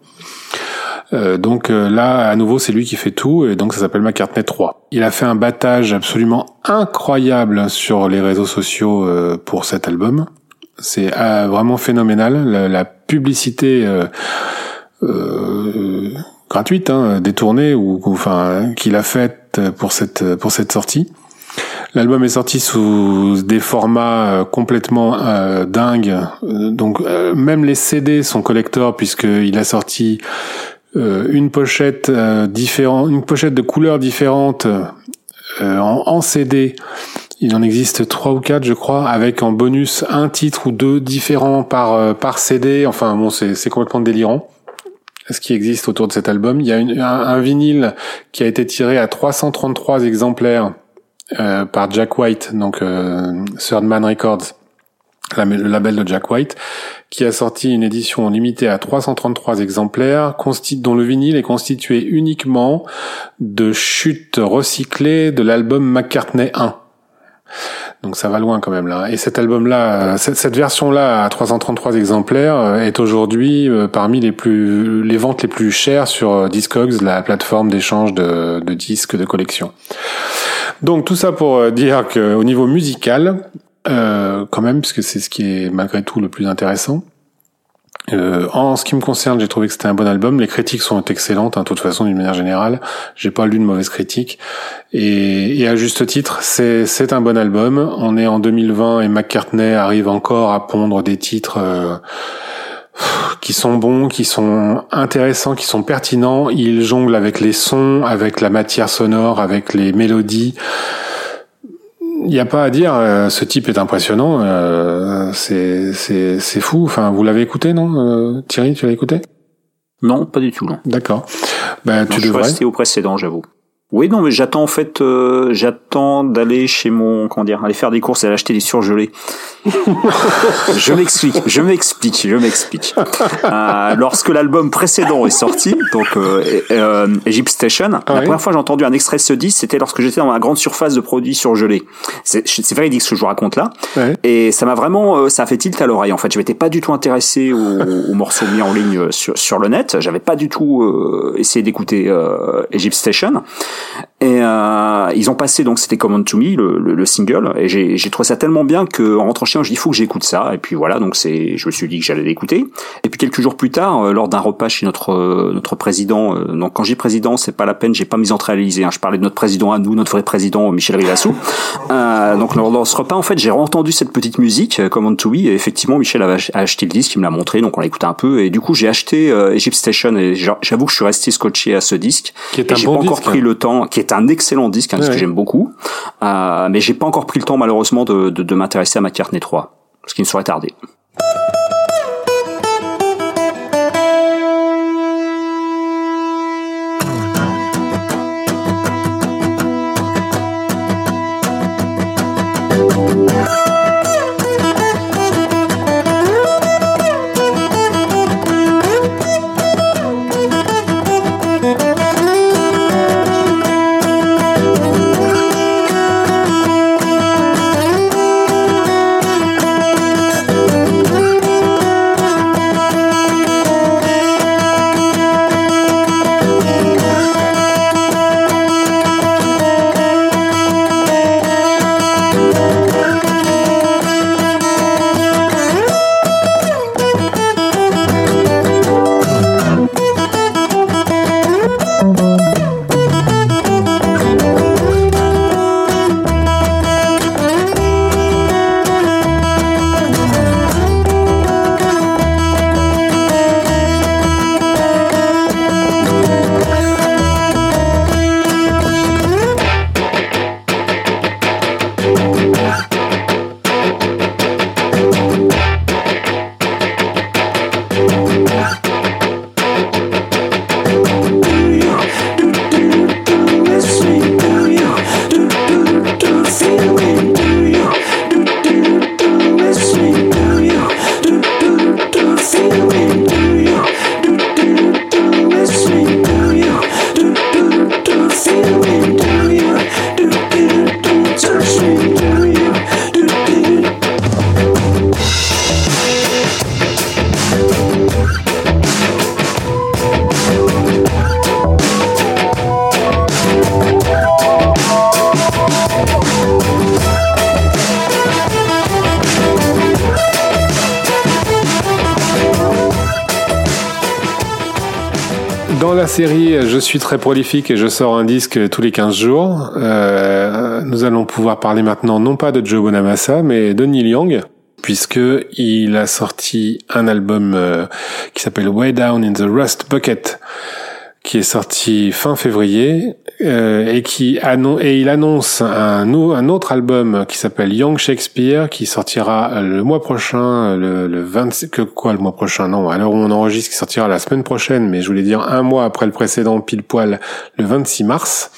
Euh, donc euh, là, à nouveau, c'est lui qui fait tout, et donc ça s'appelle McCartney 3. Il a fait un battage absolument incroyable sur les réseaux sociaux euh, pour cet album. C'est vraiment phénoménal. La, publicité gratuite, hein, détournée, ou, ou enfin qu'il a faite pour cette pour cette sortie L'album est sorti sous des formats complètement dingues. Donc même les CD sont collector puisqu'il a sorti une pochette différente, une pochette de couleurs différentes en, en CD il en existe trois ou quatre, je crois, avec en bonus un titre ou deux différents par euh, par CD. Enfin bon, c'est complètement délirant. Ce qui existe autour de cet album, il y a un, vinyle qui a été tiré à 333 exemplaires euh, par Jack White, donc euh, Third Man Records, le label de Jack White, qui a sorti une édition limitée à 333 exemplaires, dont le vinyle est constitué uniquement de chutes recyclées de l'album McCartney 1. Donc ça va loin quand même là. Et cet album-là, cette, version-là à 333 exemplaires euh, est aujourd'hui euh, parmi les plus les ventes les plus chères sur euh, Discogs, la plateforme d'échange de disques de collection. Donc tout ça pour dire qu'au niveau musical, euh, quand même, parce que c'est ce qui est malgré tout le plus intéressant. Euh, en ce qui me concerne, j'ai trouvé que c'était un bon album. Les critiques sont excellentes, hein, de toute façon, d'une manière générale. J'ai pas lu de mauvaises critiques. Et, et à juste titre, c'est, c'est un bon album. On est en 2020 et McCartney arrive encore à pondre des titres euh, qui sont bons, qui sont intéressants, qui sont pertinents. Il jongle avec les sons, avec la matière sonore, avec les mélodies. Il n'y a pas à dire, euh, ce type est impressionnant, euh, c'est c'est fou. Enfin, vous l'avez écouté, non euh, Thierry, tu l'as écouté? Non, pas du tout, non. D'accord. Ben, tu je devrais. suis resté au précédent, j'avoue. Oui, non, mais j'attends en fait, euh, j'attends d'aller chez mon, comment dire, aller faire des courses et aller acheter des surgelés. je m'explique, je m'explique, je m'explique. Euh, lorsque l'album précédent est sorti, donc euh, euh Egypt Station, la première fois j'ai entendu un extrait de ce disque, c'était lorsque j'étais dans ma grande surface de produits surgelés. C'est, véridique ce que je vous raconte là, et ça m'a vraiment, euh, ça a fait tilt à l'oreille. En fait, je m'étais pas du tout intéressé aux, aux morceaux mis en ligne sur, sur le net. J'avais pas du tout essayé d'écouter Egypt Station. Et euh, ils ont passé donc c'était Common to Me le, le, single. Et j'ai, trouvé ça tellement bien que en rentrant chez moi je dis il faut que j'écoute ça. Et puis voilà donc c'est je me suis dit que j'allais l'écouter. Et puis quelques jours plus tard euh, lors d'un repas chez notre euh, notre président euh, donc quand j'ai président c'est pas la peine j'ai pas mis à réaliser hein, je parlais de notre président à nous notre vrai président Michel Rivassou donc lors de ce repas en fait j'ai entendu cette petite musique Common to Me et effectivement Michel a, acheté le disque il me l'a montré donc on l'a écouté un peu. Et du coup j'ai acheté Egypt Station et j'avoue que je suis resté scotché à ce disque. Qui est et pas encore pris le temps qui est un excellent disque, un disque que j'aime beaucoup, euh, mais j'ai pas encore pris le temps malheureusement de, de, de m'intéresser à McCartney 3, ce qui ne serait tardé. série, je suis très prolifique et je sors un disque tous les 15 jours. Euh, nous allons pouvoir parler maintenant non pas de Joe Bonamassa, mais de Neil Young puisque il a sorti un album euh, qui s'appelle Way Down in the Rust Bucket qui est sorti fin février euh, et qui annonce et il annonce un, autre album qui s'appelle Young Shakespeare qui sortira le mois prochain le, le 26 que quoi le mois prochain? Non alors on enregistre qui sortira la semaine prochaine mais je voulais dire un mois après le précédent pile poil le 26 mars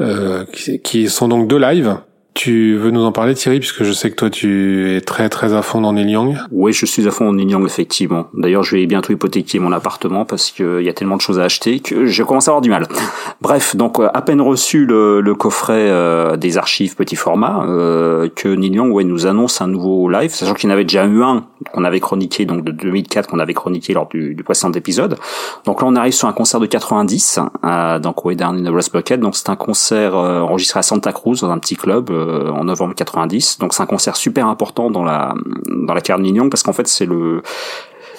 euh, qui sont donc deux lives tu veux nous en parler Thierry puisque je sais que toi tu es très très à fond dans Neil Young. Oui, je suis à fond dans Neil Young effectivement. D'ailleurs, je vais bientôt hypothéquer mon appartement parce qu'il y a tellement de choses à acheter que je commence à avoir du mal. Bref, donc euh, à peine reçu le, le coffret euh, des archives petit format euh, que Neil Young ouais, nous annonce un nouveau live, sachant qu'il y en avait déjà eu un qu'on avait chroniqué donc de 2004 qu'on avait chroniqué lors du, du, précédent épisode. Donc là, on arrive sur un concert de 90, euh, donc Way Down in the Rust Bucket. Donc c'est un concert enregistré à Santa Cruz dans un petit club euh, en novembre 90. Donc c'est un concert super important dans la dans la carrière de Young parce qu'en fait c'est le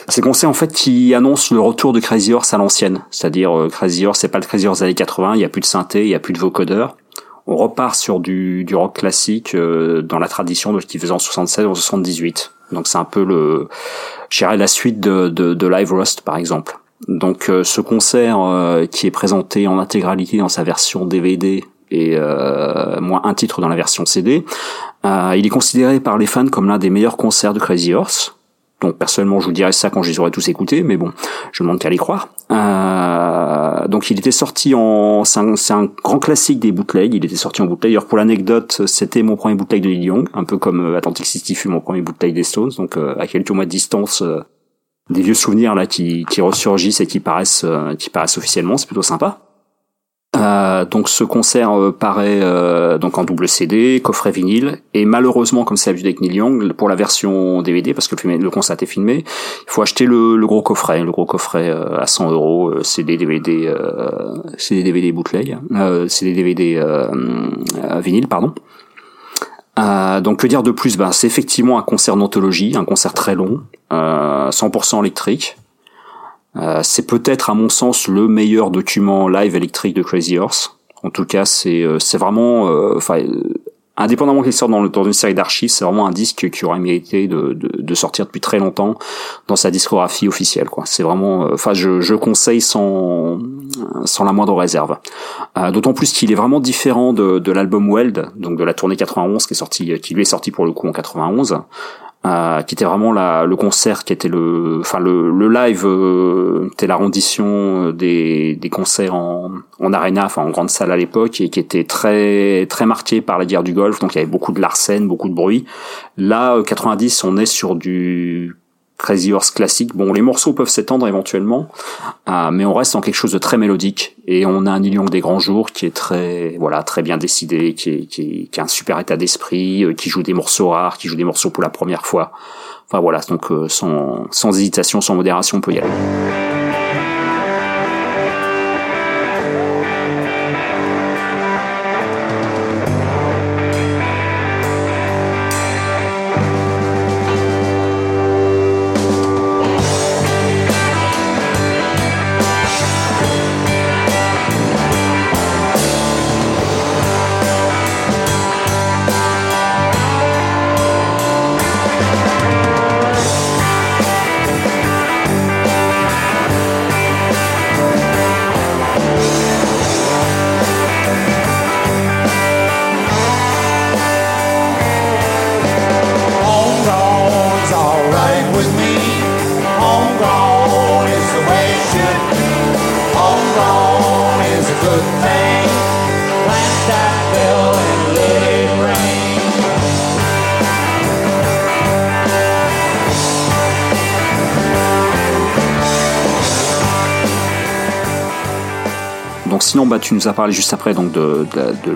c'est le concert en fait qui annonce le retour de Crazy Horse à l'ancienne, c'est-à-dire euh, Crazy Horse c'est pas le Crazy Horse des années 80, il y a plus de synthé, il y a plus de vocodeur. On repart sur du, du rock classique euh, dans la tradition de ce qu'il faisait en 76 ou en 78. Donc c'est un peu le, je la suite de, de, de Live Rust par exemple. Donc ce concert qui est présenté en intégralité dans sa version DVD et euh, moins un titre dans la version CD. Euh, il est considéré par les fans comme l'un des meilleurs concerts de Crazy Horse. Donc personnellement, je vous dirais ça quand je les aurais tous écoutés, mais bon, je ne demande qu'à les croire. Euh, donc il était sorti en, c'est un, grand classique des bootlegs. Il était sorti en bootleg. D'ailleurs, pour l'anecdote, c'était mon premier bootleg de Neil Young, un peu comme Atlantic City fut mon premier bootleg des Stones. Donc à quelques mois de distance, des vieux souvenirs là qui, qui ressurgissent et qui paraissent, qui paraissent officiellement. C'est plutôt sympa. Euh, donc ce concert euh, paraît euh, donc en double CD, coffret vinyle, et malheureusement, comme c'est l'habitude avec Neil Young, pour la version DVD, parce que le, concert a été filmé, il faut acheter le, gros coffret, le gros coffret à 100 euros, CD, DVD, CD, DVD bootleg, CD, DVD vinyle, pardon. donc que dire de plus? Ben, C'est effectivement un concert d'anthologie, un concert très long, 100% électrique, euh, c'est peut-être à mon sens le meilleur document live électrique de Crazy Horse. En tout cas, c'est euh, c'est vraiment, euh, enfin, indépendamment qu'il sorte dans, dans une série d'archives, c'est vraiment un disque qui aurait mérité de, de, de, sortir depuis très longtemps dans sa discographie officielle. Quoi. C'est vraiment, enfin, je, je conseille sans sans la moindre réserve. D'autant plus qu'il est vraiment différent de, de l'album Weld, donc de la tournée 91 qui est sorti, qui lui est sorti pour le coup en 91. Euh, qui était vraiment la, le concert, qui était le, enfin le, le live, euh, était la rendition des, des concerts en, en arena, enfin en grande salle à l'époque, et qui était très très marqué par la guerre du Golfe. Donc il y avait beaucoup de larcène, beaucoup de bruit. Là, 90, on est sur du Crazy Horse classique. Bon, les morceaux peuvent s'étendre éventuellement, euh, mais on reste en quelque chose de très mélodique. Et on a un Neil des grands jours qui est très, voilà, très bien décidé, qui, est, qui, qui a un super état d'esprit, euh, qui joue des morceaux rares, qui joue des morceaux pour la première fois. Enfin voilà, donc euh, sans, sans hésitation, sans modération, on peut y aller. Sinon, bah, tu nous as parlé juste après donc de,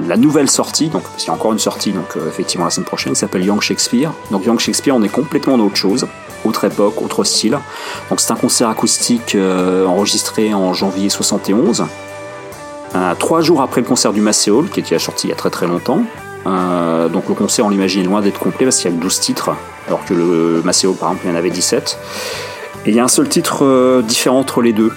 la nouvelle sortie, donc parce y a encore une sortie, donc euh, effectivement la semaine prochaine, qui s'appelle Young Shakespeare. Donc Young Shakespeare, on est complètement dans autre chose, autre époque, autre style. Donc c'est un concert acoustique euh, enregistré en janvier 71, euh, trois jours après le concert du Macéol, qui était sorti il y a très très longtemps. donc le concert, on l'imagine loin d'être complet parce qu'il y a 12 titres, alors que le Macéol, par exemple, il y en avait 17. Et il y a un seul titre différent entre les deux.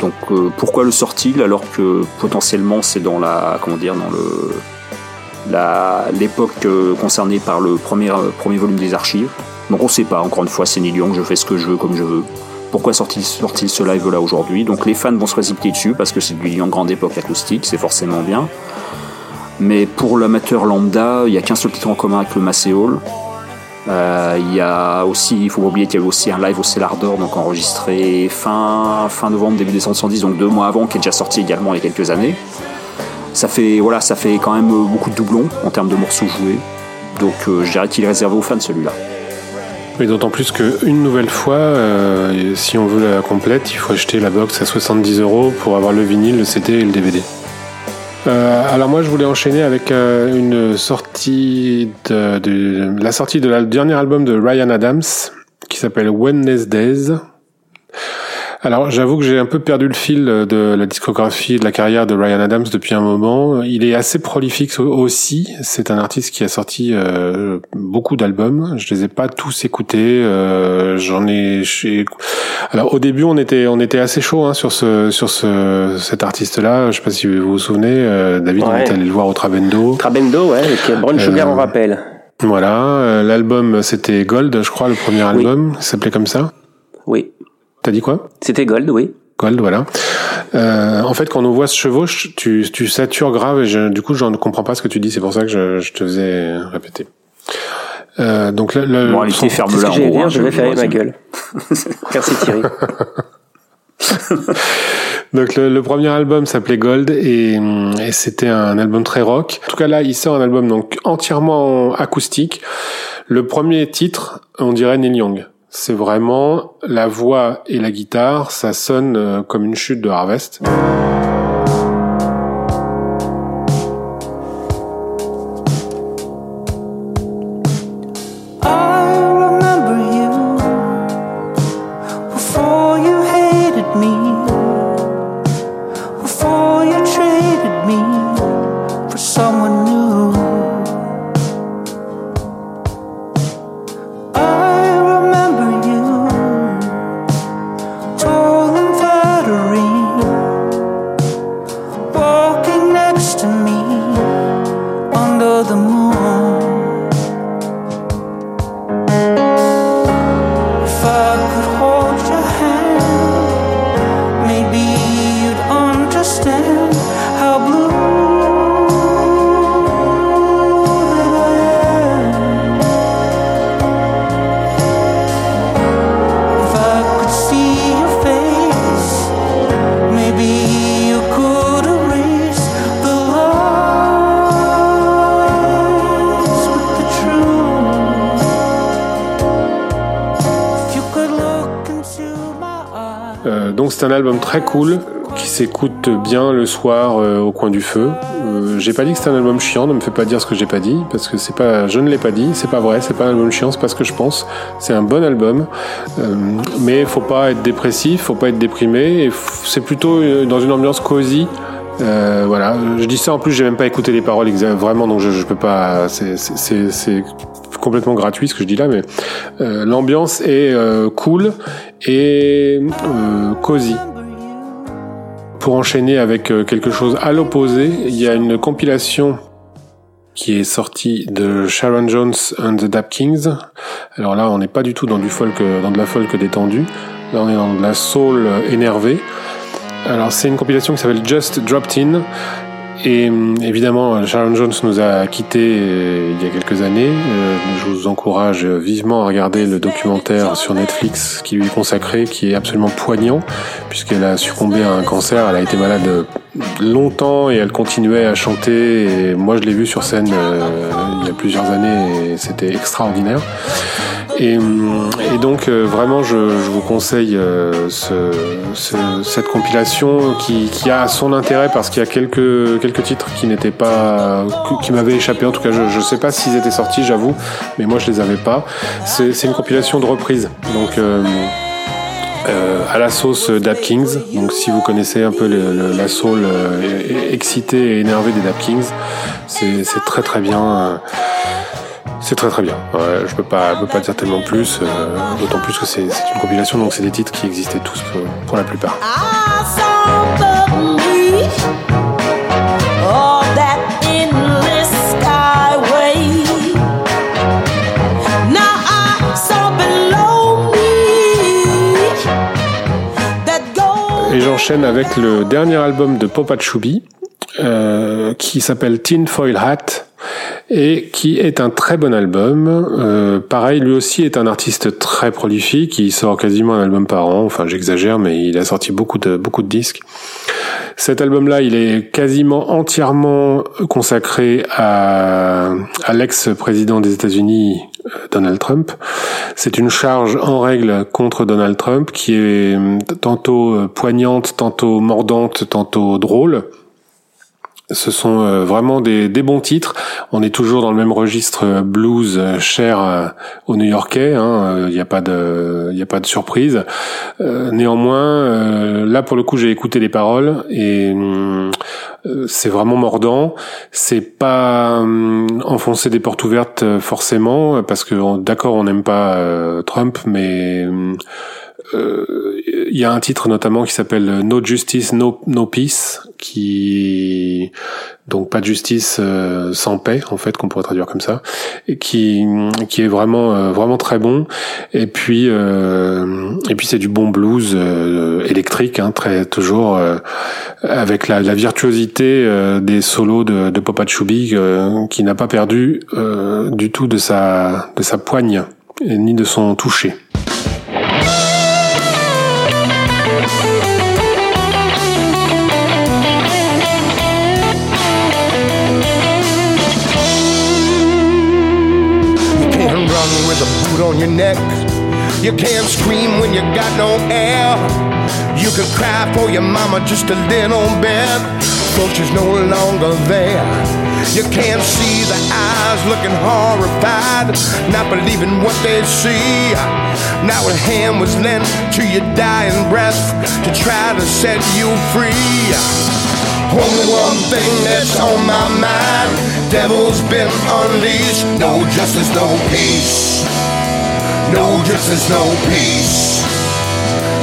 Donc pourquoi le sort-il alors que potentiellement c'est dans la comment dire dans le l'époque concernée par le premier premier volume des archives? Donc on sait pas. Encore une fois, c'est Neil Young. Je fais ce que je veux comme je veux. Pourquoi sort-il ce live là aujourd'hui? Donc les fans vont se précipiter dessus parce que c'est du en grande époque acoustique, c'est forcément bien. Mais pour l'amateur lambda, il n'y a qu'un seul titre en commun avec le Massey Hall. Euh, il y a aussi, il faut pas oublier qu'il y avait aussi un live au Cellar d'Or, donc enregistré fin, fin novembre, début décembre 110, donc deux mois avant, qui est déjà sorti également il y a quelques années. Ça fait, voilà, ça fait quand même beaucoup de doublons en termes de morceaux joués. Donc euh, je dirais qu'il est réservé aux fans celui-là. Mais d'autant plus qu'une nouvelle fois, euh, si on veut la complète, il faut acheter la box à 70 euros pour avoir le vinyle, le CD et le DVD. Euh, alors moi je voulais enchaîner avec euh, une sortie de, la sortie de la dernier album de Ryan Adams qui s'appelle Wednesdays. Alors j'avoue que j'ai un peu perdu le fil de la discographie de la carrière de Ryan Adams depuis un moment. Il est assez prolifique aussi. C'est un artiste qui a sorti euh, beaucoup d'albums. Je les ai pas tous écoutés. Euh, J'en ai. Alors au début on était on était assez chaud hein, sur ce sur ce cet artiste-là. Je sais pas si vous vous souvenez. Euh, David, on était allé le voir au Trabendo. Trabendo, ouais, avec Brown Sugar en euh, rappel. Voilà, l'album c'était Gold, je crois, le premier album, ça s'appelait comme ça. Oui. T'as dit quoi C'était Gold, oui. Gold, voilà. Euh, en fait, quand on voit ce chevauche, tu, tu satures grave et je, du coup, je ne comprends pas ce que tu dis. C'est pour ça que je, je te faisais répéter. Euh, donc le, le bon, allez, ferme là. Que dire, je vais fermer ma gueule. Merci Thierry. donc le, le, premier album s'appelait Gold et, et c'était un album très rock. En tout cas là, il sort un album donc entièrement acoustique. Le premier titre, on dirait Neil Young. C'est vraiment la voix et la guitare, ça sonne euh, comme une chute de Harvest. C'est un album très cool qui s'écoute bien le soir euh, au coin du feu. Euh, j'ai pas dit que c'est un album chiant, ne me fais pas dire ce que j'ai pas dit parce que c'est pas, je ne l'ai pas dit, c'est pas vrai, c'est pas un album chiant, c'est pas ce que je pense. C'est un bon album, euh, mais faut pas être dépressif, faut pas être déprimé. C'est plutôt dans une ambiance cosy. voilà, je dis ça en plus, j'ai même pas écouté les paroles vraiment, donc je, je peux pas. C'est complètement gratuit ce que je dis là, mais euh, l'ambiance est euh, cool et euh, cosy. Pour enchaîner avec quelque chose à l'opposé, il y a une compilation qui est sortie de Sharon Jones and the Dap Kings. Alors là, on n'est pas du tout dans du folk, dans de la folk détendue. Là, on est dans de la soul énervée. Alors c'est une compilation qui s'appelle Just Dropped In. Et hum, évidemment, Sharon Jones nous a quittés euh, il y a quelques années. Euh, je vous encourage vivement à regarder le documentaire sur Netflix qui lui est consacré, qui est absolument poignant, puisqu'elle a succombé à un cancer. Elle a été malade longtemps et elle continuait à chanter. Et moi, je l'ai vue sur scène euh, il y a plusieurs années et c'était extraordinaire. Et, et, donc euh, vraiment, je, je, vous conseille euh, ce, ce, cette compilation qui, qui, a son intérêt parce qu'il y a quelques quelques titres qui n'étaient pas qui m'avaient échappé. En tout cas, je ne sais pas s'ils étaient sortis, j'avoue, mais moi je les avais pas. C'est une compilation de reprises, donc. Euh, euh, à la sauce Dap Kings. Donc si vous connaissez un peu le, le, la soul euh, excitée et énervée des Dap Kings, c'est très très bien. C'est très très bien. Ouais, je peux pas, peux pas dire tellement plus, euh, d'autant plus que c'est une compilation, donc c'est des titres qui existaient tous pour, pour la plupart. Et j'enchaîne avec le dernier album de Popa Chubby, euh, qui s'appelle Tin Foil Hat et qui est un très bon album. Euh, pareil, lui aussi est un artiste très prolifique. Il sort quasiment un album par an. Enfin, j'exagère, mais il a sorti beaucoup de beaucoup de disques. Cet album-là, il est quasiment entièrement consacré à, à l'ex-président des États-Unis, euh, Donald Trump. C'est une charge en règle contre Donald Trump qui est tantôt poignante, tantôt mordante, tantôt drôle. Ce sont euh, vraiment des, bons titres. On est toujours dans le même registre euh, blues euh, cher aux New-Yorkais. Hein. Il n'y a pas de, a pas de surprise. néanmoins, là pour le coup, j'ai écouté les paroles et c'est vraiment mordant. C'est pas enfoncer des portes ouvertes forcément parce que d'accord, on n'aime pas Trump, mais il y a un titre notamment qui s'appelle No Justice, No, no Peace, qui donc pas de justice euh, sans paix en fait qu'on pourrait traduire comme ça, et qui qui est vraiment euh, vraiment très bon. Et puis euh, et puis c'est du bon blues électrique, hein, très toujours avec la, la virtuosité des solos de, de Papa Chubby qui n'a pas perdu du tout de sa de sa poigne ni de son toucher. On your neck. You can't scream when you got no air. You can cry for your mama just a little bit, but she's no longer there. You can't see the eyes looking horrified, not believing what they see. Now a hand was lent to your dying breath to try to set you free. Only one thing that's on my mind Devil's been unleashed No justice, no peace no justice, no peace.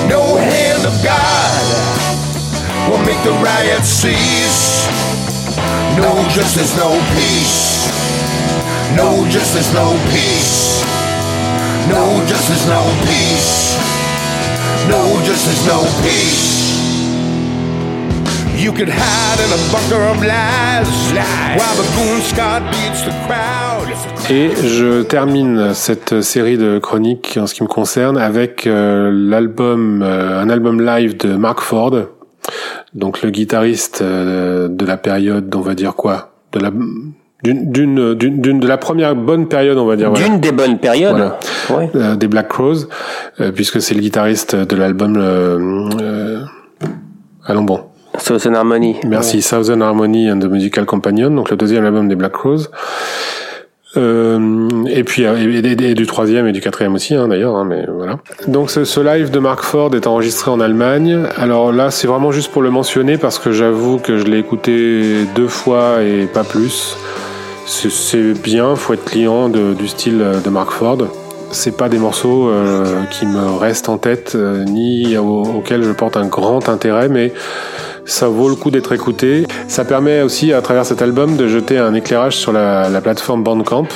No hand of God will make the riot cease. No justice, no peace. No justice, no peace. No justice, no peace. No justice, no peace. You could hide in a bunker of lies while the goon Scott beats the crowd. Et je termine cette série de chroniques en ce qui me concerne avec euh, l'album, euh, un album live de Mark Ford, donc le guitariste euh, de la période, on va dire quoi, de la d'une d'une de la première bonne période on va dire d'une des bonnes périodes. Ouais. des Black Crows puisque c'est le guitariste de l'album allons bon Southern Harmony. Merci, Southern Harmony and the Musical Companion, donc le deuxième album des Black Crowes. Euh, et puis et, du troisième et du quatrième aussi hein, d'ailleurs hein, mais voilà. Donc ce, ce, live de Mark Ford est enregistré en Allemagne. Alors là c'est vraiment juste pour le mentionner parce que j'avoue que je l'ai écouté deux fois et pas plus. C'est bien faut être client de, du style de Mark Ford. C'est pas des morceaux euh, qui me restent en tête euh, ni auxquels je porte un grand intérêt mais ça vaut le coup d'être écouté. Ça permet aussi, à travers cet album, de jeter un éclairage sur la, plateforme Bandcamp.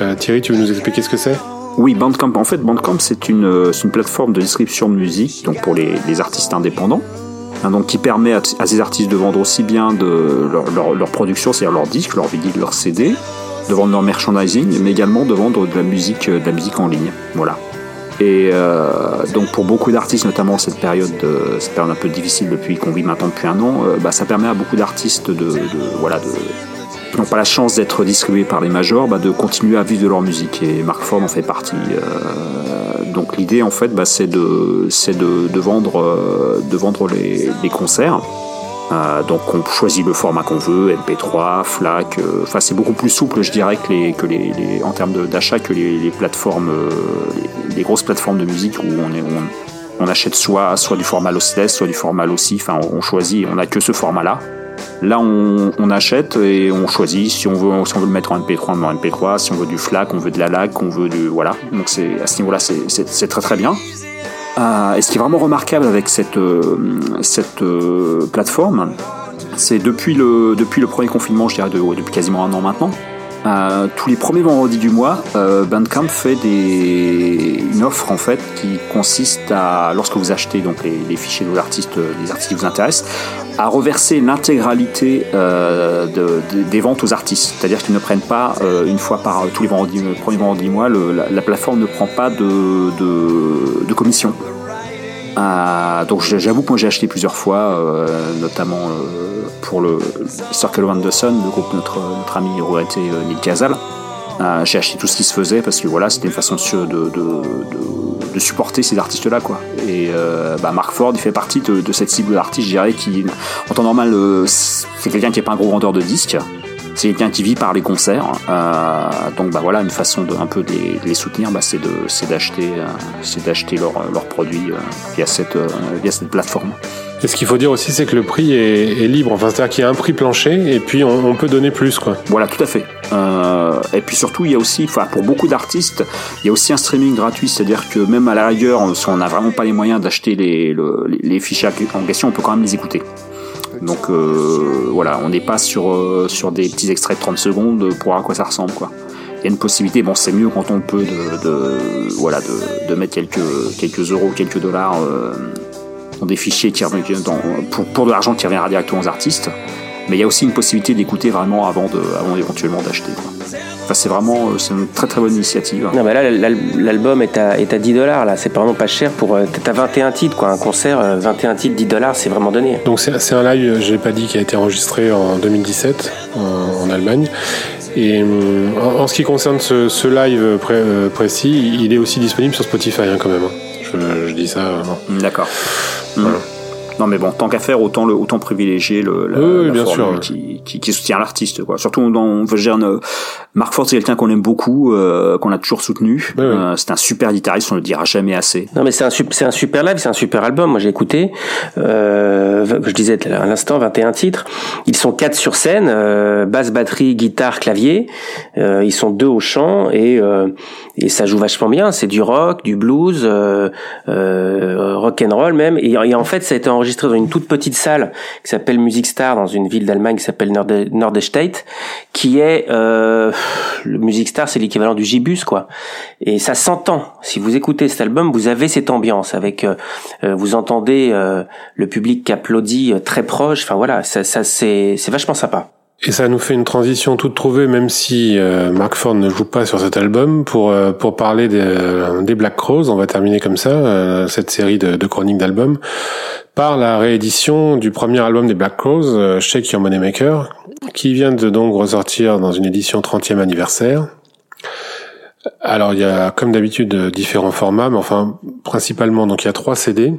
Euh, Thierry, tu veux nous expliquer ce que c'est? Oui, Bandcamp. En fait, Bandcamp, c'est une, euh, une plateforme de distribution de musique, donc pour les, artistes indépendants, hein, donc qui permet à, ces artistes de vendre aussi bien de leur, production, c'est-à-dire leurs disques, leurs vinyle, leurs CD, de vendre leur merchandising, mais également de vendre de la musique, de la musique en ligne. Voilà. Et euh, donc pour beaucoup d'artistes, notamment cette période, de, cette période un peu difficile depuis qu'on vit maintenant depuis un an, euh, bah, ça permet à beaucoup d'artistes de, voilà qui n'ont pas la chance d'être distribués par les majors, bah, de continuer à vivre de leur musique. Et Mark Ford en fait partie. Euh, donc l'idée en fait, bah, c'est de, de, vendre, de vendre les concerts euh, donc on choisit le format qu'on veut, MP3, FLAC. Euh, enfin c'est beaucoup plus souple, je dirais, que les, en termes d'achat que les, plateformes, euh, les, grosses plateformes de musique où on achète soit soit du format lossless, soit du format lossy. Enfin on choisit, on a que ce format-là. Là, on, achète et on choisit si on veut, si on veut le mettre en MP3, on met en MP3. Si on veut du FLAC, on veut de la lag, on veut du voilà. Donc à ce niveau-là, c'est très très bien. Euh, et ce qui est vraiment remarquable avec cette euh, euh, plateforme, c'est depuis le premier confinement, je dirais de, depuis quasiment un an maintenant. Euh, tous les premiers vendredis du mois, euh, Bandcamp fait des... une offre en fait qui consiste à, lorsque vous achetez donc les, fichiers de vos artistes, les artistes qui vous intéressent, à reverser l'intégralité euh, de, de, des ventes aux artistes. C'est-à-dire qu'ils ne prennent pas euh, une fois par tous les vendredis, du mois, la, la, plateforme ne prend pas de, de commission. Euh, donc j'avoue que moi j'ai acheté plusieurs fois, euh, notamment euh, pour le Circle of the Sun, le groupe notre, notre ami regretté Neil Casal. j'ai acheté tout ce qui se faisait parce que voilà, c'était une façon de, de, de, supporter ces artistes-là, quoi. Et euh, bah, Mark Ford, il fait partie de, cette cible d'artistes, je dirais, qui, en temps normal, euh, c'est quelqu'un qui est pas un gros vendeur de disques. C'est quelqu'un qui vit par les concerts. Euh, donc, bah voilà, une façon de un peu de les, de les soutenir, bah, c'est de, c'est d'acheter, euh, c'est d'acheter leurs leur produits via cette, via cette plateforme. Et ce qu'il faut dire aussi, c'est que le prix est, est libre. Enfin, c'est-à-dire qu'il y a un prix plancher et puis on, on, peut donner plus, quoi. Voilà, tout à fait. Euh, et puis surtout, il y a aussi, enfin, pour beaucoup d'artistes, il y a aussi un streaming gratuit. C'est-à-dire que même à la rigueur, si on n'a vraiment pas les moyens d'acheter les, le, les fichiers en question, on peut quand même les écouter. Donc euh, voilà, on n'est pas sur, euh, des petits extraits de 30 secondes pour voir à quoi ça ressemble, quoi. Il y a une possibilité, bon, c'est mieux quand on peut de, voilà, de, mettre quelques, quelques euros, quelques dollars euh, dans des fichiers pour, pour de l'argent qui reviendra directement aux artistes. Mais il y a aussi une possibilité d'écouter vraiment avant, de, avant éventuellement d'acheter. Enfin, c'est vraiment c'est une très très bonne initiative. Non, mais là, l'album est à, est à 10 dollars. Là, c'est vraiment pas cher pour. T'as 21 titres, quoi. Un concert, 21 titres, 10 dollars, c'est vraiment donné. Donc, c'est un live, j'ai pas dit, qui a été enregistré en 2017 en, en Allemagne. Et en, en, ce qui concerne ce, ce live pré, euh, précis, il est aussi disponible sur Spotify hein, quand même. Je, je dis ça. D'accord. Voilà. Mmh. Non mais bon, tant qu'à faire, autant le, autant privilégier le, la, oui, la bien formule sûr, qui, qui, qui, soutient l'artiste, quoi. Surtout dans, je veux dire, Mark Ford, c'est quelqu'un qu'on aime beaucoup, euh, qu'on a toujours soutenu. Oui, euh, c'est un super guitariste, on le dira jamais assez. Non mais c'est un, c'est un super live, c'est un super album. Moi j'ai écouté, euh, je disais à l'instant, 21 titres. Ils sont quatre sur scène, euh, basse, batterie, guitare, clavier. Euh, ils sont deux au chant et et ça joue vachement bien. C'est du rock, du blues, rock and roll même. Et, et en fait, ça a été enregistré enregistré dans une toute petite salle qui s'appelle Music Star dans une ville d'Allemagne qui s'appelle Nord Nordestedt, qui est euh, le Music Star, c'est l'équivalent du Gibus quoi. Et ça s'entend. Si vous écoutez cet album, vous avez cette ambiance avec, euh, vous entendez euh, le public qui applaudit très proche. Enfin voilà, ça, ça c'est vachement sympa. Et ça nous fait une transition toute trouvée, même si euh, Mark Ford ne joue pas sur cet album, pour euh, pour parler des, euh, des Black Crows. On va terminer comme ça euh, cette série de, de chroniques d'albums par la réédition du premier album des Black Crows, euh, Shake Your Moneymaker, qui vient de donc ressortir dans une édition 30e anniversaire. Alors il y a comme d'habitude différents formats, mais enfin principalement donc il y a trois CD.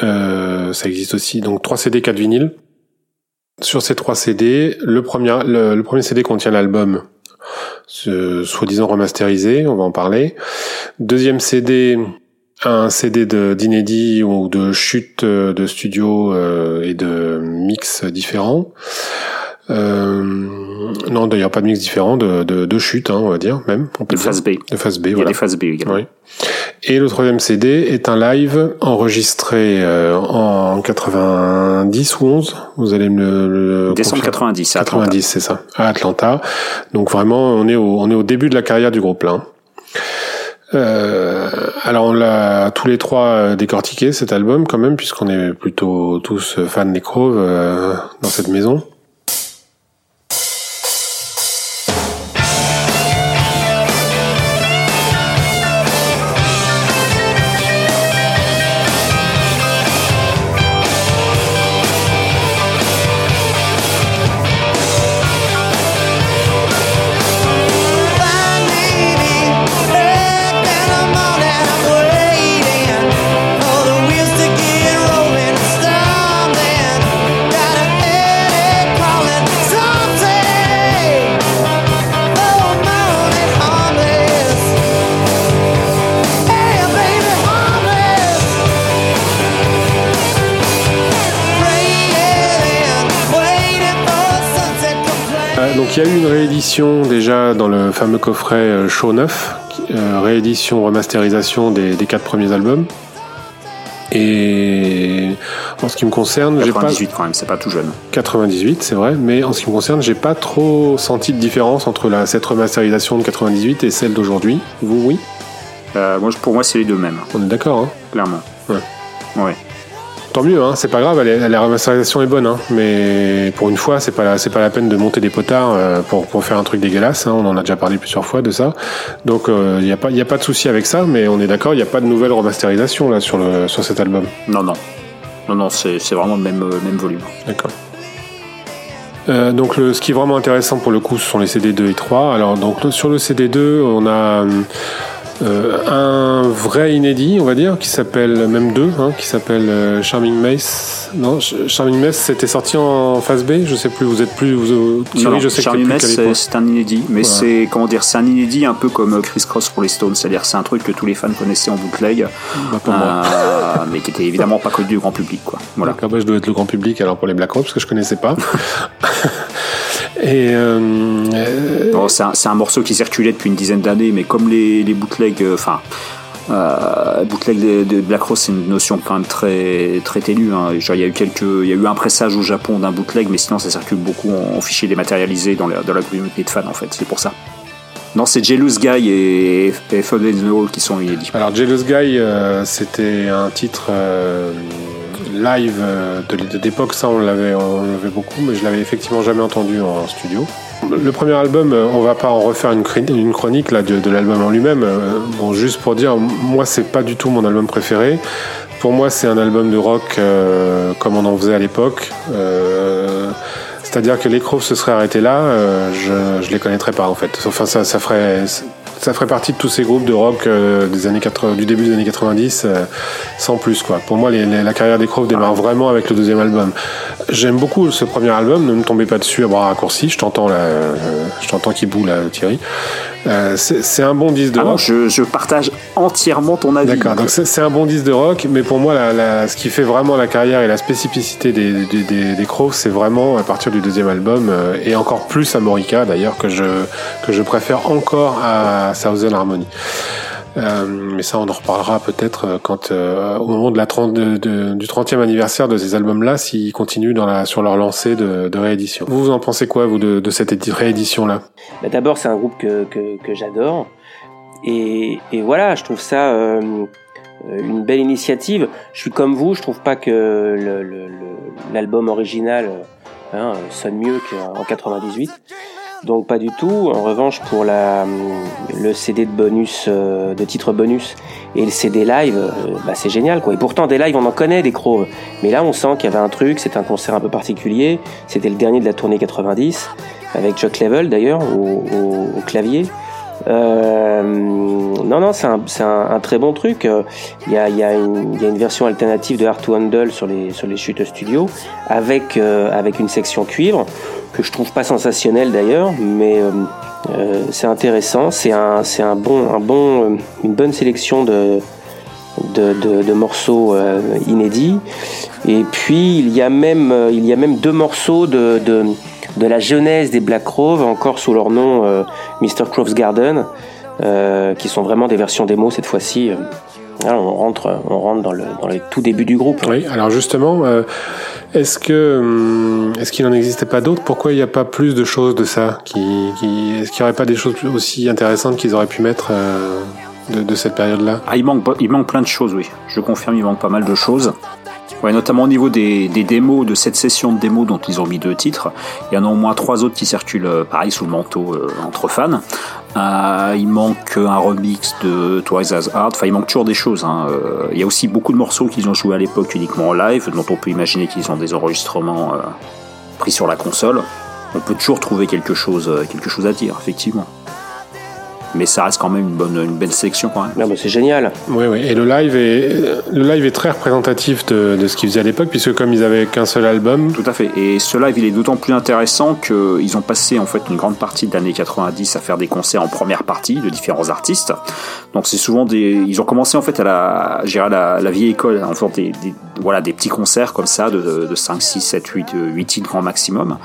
ça existe aussi donc trois CD, quatre vinyles. Sur ces trois CD, le premier, CD contient l'album, soi-disant remasterisé, on va en parler. Deuxième CD, un CD d'inédit ou de chute de studio euh, et de mix différents. Euh, non, d'ailleurs pas de mix différent, de, de, de chute, hein, on va dire même. On peut de phase B. De phase B, Il y a des phases B également. Oui. Et le troisième CD est un live enregistré euh, en 90 ou 11. Vous allez me le, le Décembre 90, à 90, c'est ça, à Atlanta. Donc vraiment, on est au, on est au début de la carrière du groupe là. hein. Euh, alors on l'a tous les trois décortiqué cet album quand même puisqu'on est plutôt tous fans des Crows euh, dans cette maison. Déjà dans le fameux coffret Show 9, réédition, remasterisation des, des quatre premiers albums. Et en ce qui me concerne, j'ai pas 98 quand même, c'est pas tout jeune. 98, c'est vrai, mais en ce qui me concerne, j'ai pas trop senti de différence entre la, cette remasterisation de 98 et celle d'aujourd'hui. Vous, oui? Euh, moi, Pour moi, c'est les deux mêmes. On est d'accord, hein? Clairement. Ouais. Ouais tant mieux, hein, c'est pas grave, la remasterisation est bonne, hein, mais pour une fois, c'est pas la, c'est pas la peine de monter des potards euh, pour, pour faire un truc dégueulasse. Hein, on en a déjà parlé plusieurs fois de ça, donc il euh, n'y a pas, y a pas de souci avec ça, mais on est d'accord, il n'y a pas de nouvelle remasterisation là sur le sur cet album. Non, non, non, non, c'est, c'est vraiment le même euh, même volume. D'accord. donc le, ce qui est vraiment intéressant pour le coup, ce sont les CD 2 et 3. Alors donc sur le CD 2, on a euh, un vrai inédit, on va dire, qui s'appelle même deux, hein, qui s'appelle euh, Charming Mace. Non, Charming Mace, c'était sorti en phase B. Je sais plus. Vous êtes plus. Vous, Thierry, je sais Charming Mace, c'est un inédit, mais c'est comment dire, c'est un inédit un peu comme Chris Cross pour les Stones, c'est-à-dire c'est un truc que tous les fans connaissaient en bootleg, bah, euh, mais qui était évidemment pas connu du grand public, quoi. Voilà. Bah, je dois être le grand public alors pour les Black parce que je connaissais pas. Et euh, c'est un, morceau qui circulait depuis une dizaine d'années, mais comme les, les bootlegs, euh, enfin. Euh, bootleg de, Black Rose, c'est une notion quand même très très ténue. Hein. il y a eu quelques, il y a eu un pressage au Japon d'un bootleg, mais sinon ça circule beaucoup en, fichier dématérialisé dans la, dans la communauté de fans en fait. C'est pour ça. Non, c'est Jealous Guy et, et Fun qui sont inédits. Alors Jealous Guy, euh, c'était un titre live euh, de d'époque, ça on l'avait, beaucoup, mais je l'avais effectivement jamais entendu en studio. Le premier album, euh, on va pas en refaire une, chronique là de, l'album en lui-même. Euh, bon, juste pour dire, moi c'est pas du tout mon album préféré. Pour moi, c'est un album de rock comme on en faisait à l'époque. C'est-à-dire que les Crows se seraient arrêtés là, je, je les connaîtrais pas en fait. Enfin, ça ferait ça ferait partie de tous ces groupes de rock euh, des années 80, du début des années 90, euh, sans plus quoi. Pour moi, la carrière des Crows démarre vraiment avec le deuxième album. J'aime beaucoup ce premier album. Ne me tombez pas dessus à bras raccourcis. Je t'entends là, euh, je t'entends qui boue là, Thierry. Euh, c'est un bon disque de rock. je, partage entièrement ton avis. D'accord, donc c'est un bon disque de rock, mais pour moi, ce qui fait vraiment la carrière et la spécificité des, des, des, Crows, c'est vraiment à partir du deuxième album, euh, et encore plus à Morica d'ailleurs, que je, que je préfère encore à Southern Harmony. Euh, mais ça, on en reparlera peut-être euh, quand, euh, au moment de la 30, de, du 30e anniversaire de ces albums-là, s'ils continuent dans la, sur leur lancée de, de réédition. Vous, vous en pensez quoi, vous, de, de cette réédition-là? Bah D'abord, c'est un groupe que, que, que j'adore. Et, et, voilà, je trouve ça euh, une belle initiative. Je suis comme vous, je trouve pas que l'album original hein, sonne mieux qu'en 98. Donc pas du tout. En revanche, pour la, le CD de bonus, euh, de titre bonus et le CD live, euh, bah, c'est génial quoi. Et pourtant des lives, on en connaît des crocs. Mais là, on sent qu'il y avait un truc. C'était un concert un peu particulier. C'était le dernier de la tournée 90 avec Chuck Level d'ailleurs au, clavier. Euh, non, non, c'est un, très bon truc. Il y a, une, version alternative de Art to Handle sur les, sur les chutes studio avec, avec une section cuivre que je trouve pas sensationnel d'ailleurs, mais euh, euh, c'est intéressant. C'est un, c'est un bon, un bon, euh, une bonne sélection de, de, morceaux inédits. Et puis il y a même, il y a même deux morceaux de, de, de la jeunesse des Black Crowes, encore sous leur nom Mr. Crove's Garden, qui sont vraiment des versions démo cette fois-ci. on rentre, on rentre dans le, dans le tout début du groupe. Oui, alors justement, hum, est-ce qu'il n'en existait pas d'autres? Pourquoi il n'y a pas plus de choses de ça Est-ce qu'il n'y aurait pas des choses aussi intéressantes qu'ils auraient pu mettre euh, de, cette période-là? Ah, il manque il manque plein de choses, oui. Je confirme, il manque pas mal de choses. Ouais, notamment au niveau des, des, démos, de cette session de démos dont ils ont mis deux titres. Il y en a au moins trois autres qui circulent, euh, pareil, sous le manteau euh, entre fans. Euh, il manque un remix de Twice as Hard. Enfin, il manque toujours des choses. Hein. Il y a aussi beaucoup de morceaux qu'ils ont joués à l'époque uniquement en live, dont on peut imaginer qu'ils ont des enregistrements pris sur la console. On peut toujours trouver quelque chose, quelque chose à dire, effectivement. Mais ça reste quand même une bonne, une belle sélection quand même. Bah, c'est génial. Oui, oui. Et le live est, le live est très représentatif de, de ce qu'ils faisaient à l'époque, puisque comme ils avaient qu'un seul album. Tout à fait. Et ce live, il est d'autant plus intéressant qu'ils ont passé en fait une grande partie de l'année 90 à faire des concerts en première partie de différents artistes. Donc c'est souvent des, ils ont commencé en fait à la, gérer la, vieille école, en faisant des, voilà, des petits concerts comme ça de, de 5, 6, 7, 8, 8 titres grand maximum.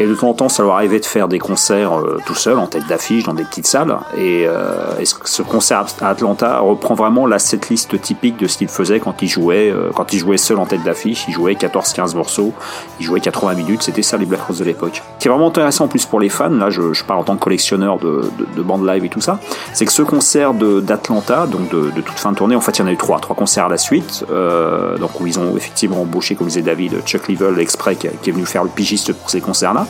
Et de temps en temps, ça leur arrivait de faire des concerts euh, tout seul, en tête d'affiche, dans des petites salles. Et, euh, ce concert à Atlanta reprend vraiment la setlist typique de ce qu'il faisait quand il jouait, euh, quand il jouait seul en tête d'affiche. Il jouait 14-15 morceaux, il jouait 80 minutes. C'était ça les Black Rose de l'époque. Ce qui est vraiment intéressant en plus pour les fans, là je, parle en tant que collectionneur de, de, de bandes live et tout ça, c'est que ce concert d'Atlanta, donc de, de, toute fin de tournée, en fait il y en a eu trois, trois concerts à la suite, euh, donc où ils ont effectivement embauché, comme disait David, Chuck Level, exprès qui, qui est venu faire le pigiste pour ces concerts-là.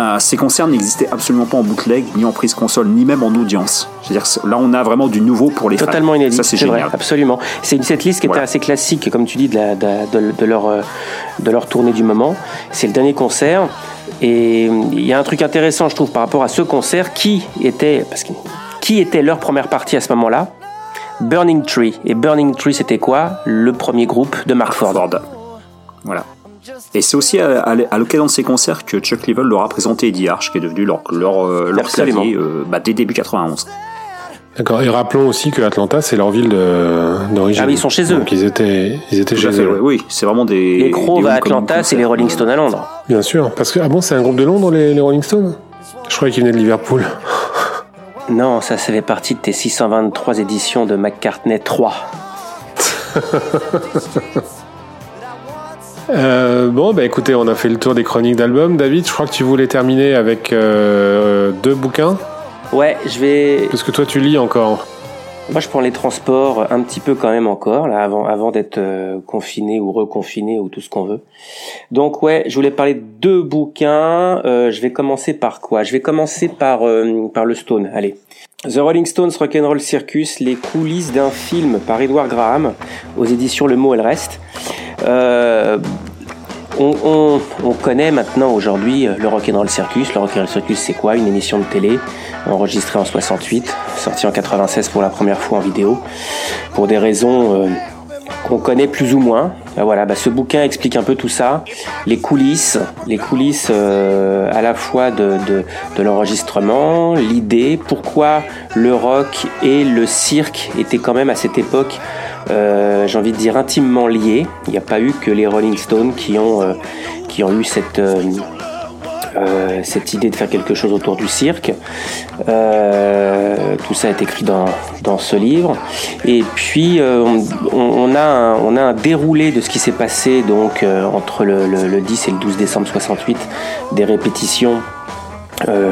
Euh, ces concerts n'existaient absolument pas en bootleg, ni en prise console, ni même en audience. C'est-à-dire là, on a vraiment du nouveau pour les Totalement fans. inédit. Ça, c'est génial. Vrai, absolument. C'est cette liste qui Voilà. était assez classique, comme tu dis, de, la- de, de- de leur, euh, de leur tournée du moment. C'est le dernier concert. Et il y a un truc intéressant, je trouve, par rapport à ce concert. Qui était, parce que, qui était leur première partie à ce moment-là? Burning Tree. Et Burning Tree, c'était quoi? Le premier groupe de Mark Ford. Ford. Voilà. Et c'est aussi à, à- à l'occasion de ces concerts que Chuck Level leur a présenté Eddie Arch, qui est devenu leur, leur, euh, leur clavier euh, bah, dès début 91. D'accord. Et rappelons aussi que Atlanta, c'est leur ville d'origine. Ah oui, ils sont chez eux. Donc ils étaient, ils étaient Tout chez fait, eux. oui, oui, c'est vraiment des. Les Crows des à Atlanta, c'est les Rolling Stones à Londres. Bien sûr. Parce que, ah bon, c'est un groupe de Londres, les, les Rolling Stones? Je croyais qu'ils venaient de Liverpool. Non, ça, ça fait partie de tes 623 éditions de McCartney 3. Euh, bon, bah écoutez, on a fait le tour des chroniques d'albums. David, je crois que tu voulais terminer avec euh, deux bouquins. Ouais, je vais, Parce que toi, tu lis encore. Moi, je prends les transports un petit peu quand même encore, là, avant, avant d'être euh, confiné ou reconfiné ou tout ce qu'on veut. Donc, ouais, je voulais parler de deux bouquins. Euh, je vais commencer par quoi? Je vais commencer par, euh, par le Stone. Allez. The Rolling Stones Rock'n'Roll Circus, les coulisses d'un film par Edward Graham, aux éditions Le Mot et le Reste. Euh, on, on, on connaît maintenant aujourd'hui euh, le Rock'n'Roll Circus. Le Rock'n'Roll Circus, c'est quoi? Une émission de télé enregistrée en 68, sortie en 96 pour la première fois en vidéo, pour des raisons euh, qu'on connaît plus ou moins. Ben voilà, bah ce bouquin explique un peu tout ça, les coulisses, les coulisses euh, à la fois de l'enregistrement, l'idée, pourquoi le rock et le cirque étaient quand même à cette époque euh, j'ai envie de dire intimement liés. Il n'y a pas eu que les Rolling Stones qui ont, euh, qui ont eu cette, euh, cette idée de faire quelque chose autour du cirque. Tout ça est écrit dans, dans ce livre. Et puis, on, a un, on a un déroulé de ce qui s'est passé donc entre le, le, le 10 et le 12 décembre 68, des répétitions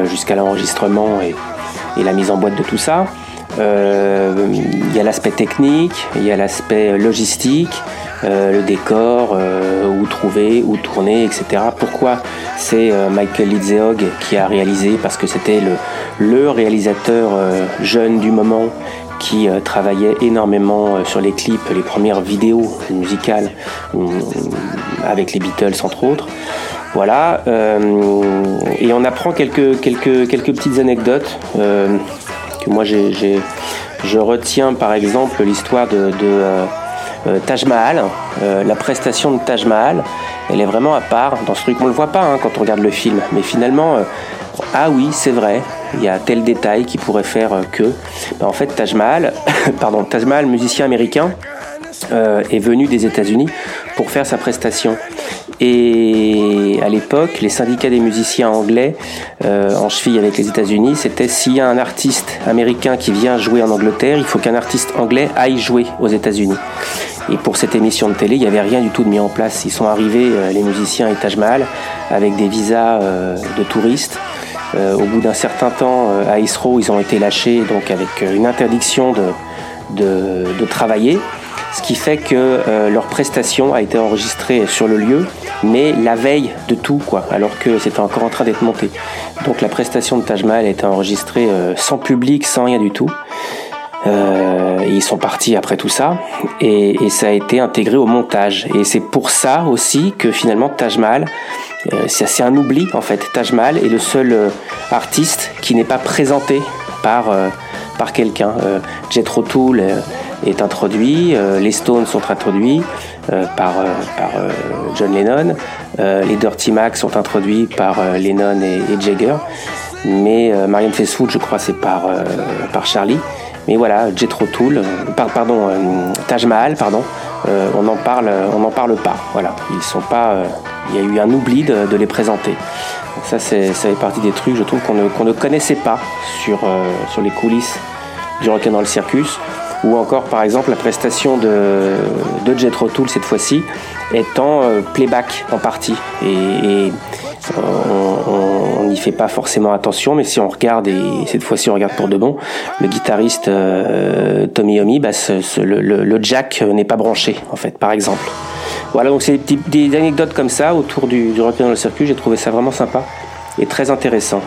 jusqu'à l'enregistrement et la mise en boîte de tout ça. Euh, Il y a l'aspect technique, il y a l'aspect logistique, euh, le décor, euh, où trouver, où tourner, etc. Pourquoi c'est Michael Lidzeog qui a réalisé? Parce que c'était le, le réalisateur jeune du moment qui travaillait énormément sur les clips, les premières vidéos musicales avec les Beatles entre autres. Voilà, et on apprend quelques, quelques, quelques petites anecdotes moi j'ai, j'ai- je retiens par exemple l'histoire de, de euh, euh, Taj Mahal, euh, la prestation de Taj Mahal, elle est vraiment à part dans ce truc. On le voit pas hein, quand on regarde le film, mais finalement, euh, ah oui, c'est vrai, il y a tel détail qui pourrait faire euh, que. Ben, en fait, Taj Mahal, pardon, Taj Mahal, musicien américain, euh, est venu des États-Unis pour faire sa prestation. Et à l'époque, les syndicats des musiciens anglais, euh, en cheville avec les États-Unis, c'était s'il y a un artiste américain qui vient jouer en Angleterre, il faut qu'un artiste anglais aille jouer aux États-Unis. Et pour cette émission de télé, il n'y avait rien du tout de mis en place. Ils sont arrivés, euh, les musiciens et Taj avec des visas euh, de touristes. Au bout d'un certain temps, à Heathrow, ils ont été lâchés, donc avec une interdiction de, de travailler. Ce qui fait que euh, leur prestation a été enregistrée sur le lieu, mais la veille de tout, quoi, alors que c'était encore en train d'être monté. Donc la prestation de Taj Mahal a été enregistrée euh, sans public, sans rien du tout. Euh, ils sont partis après tout ça, et, et ça a été intégré au montage. Et c'est pour ça aussi que finalement Taj Mahal, euh, c'est un oubli en fait. Taj Mahal est le seul euh, artiste qui n'est pas présenté par euh, par quelqu'un. Jethro Tull est introduit, les Stones sont introduits par, par John Lennon, les Dirty Mac sont introduits par Lennon et, Jagger, mais Marianne Faithfull, je crois, c'est par, Charlie. Mais voilà, Jethro Tull, pardon, Taj Mahal, pardon, on n'en parle, pas. Voilà, ils sont pas, il y a eu un oubli de, les présenter. Ça, c'est, ça fait partie des trucs, je trouve, qu'on ne, connaissait pas sur, euh, sur les coulisses du Rock'n'Roll Circus. Ou encore, par exemple, la prestation de, de Jet Tull cette fois-ci étant euh, playback en partie. Et, et on n'y fait pas forcément attention, mais si on regarde, et cette fois-ci on regarde pour de bon, le guitariste euh, Tommy Yomi, bah, le, jack n'est pas branché, en fait, par exemple. Voilà, donc c'est des, anecdotes comme ça autour du, du dans le circuit. J'ai trouvé ça vraiment sympa et très intéressant.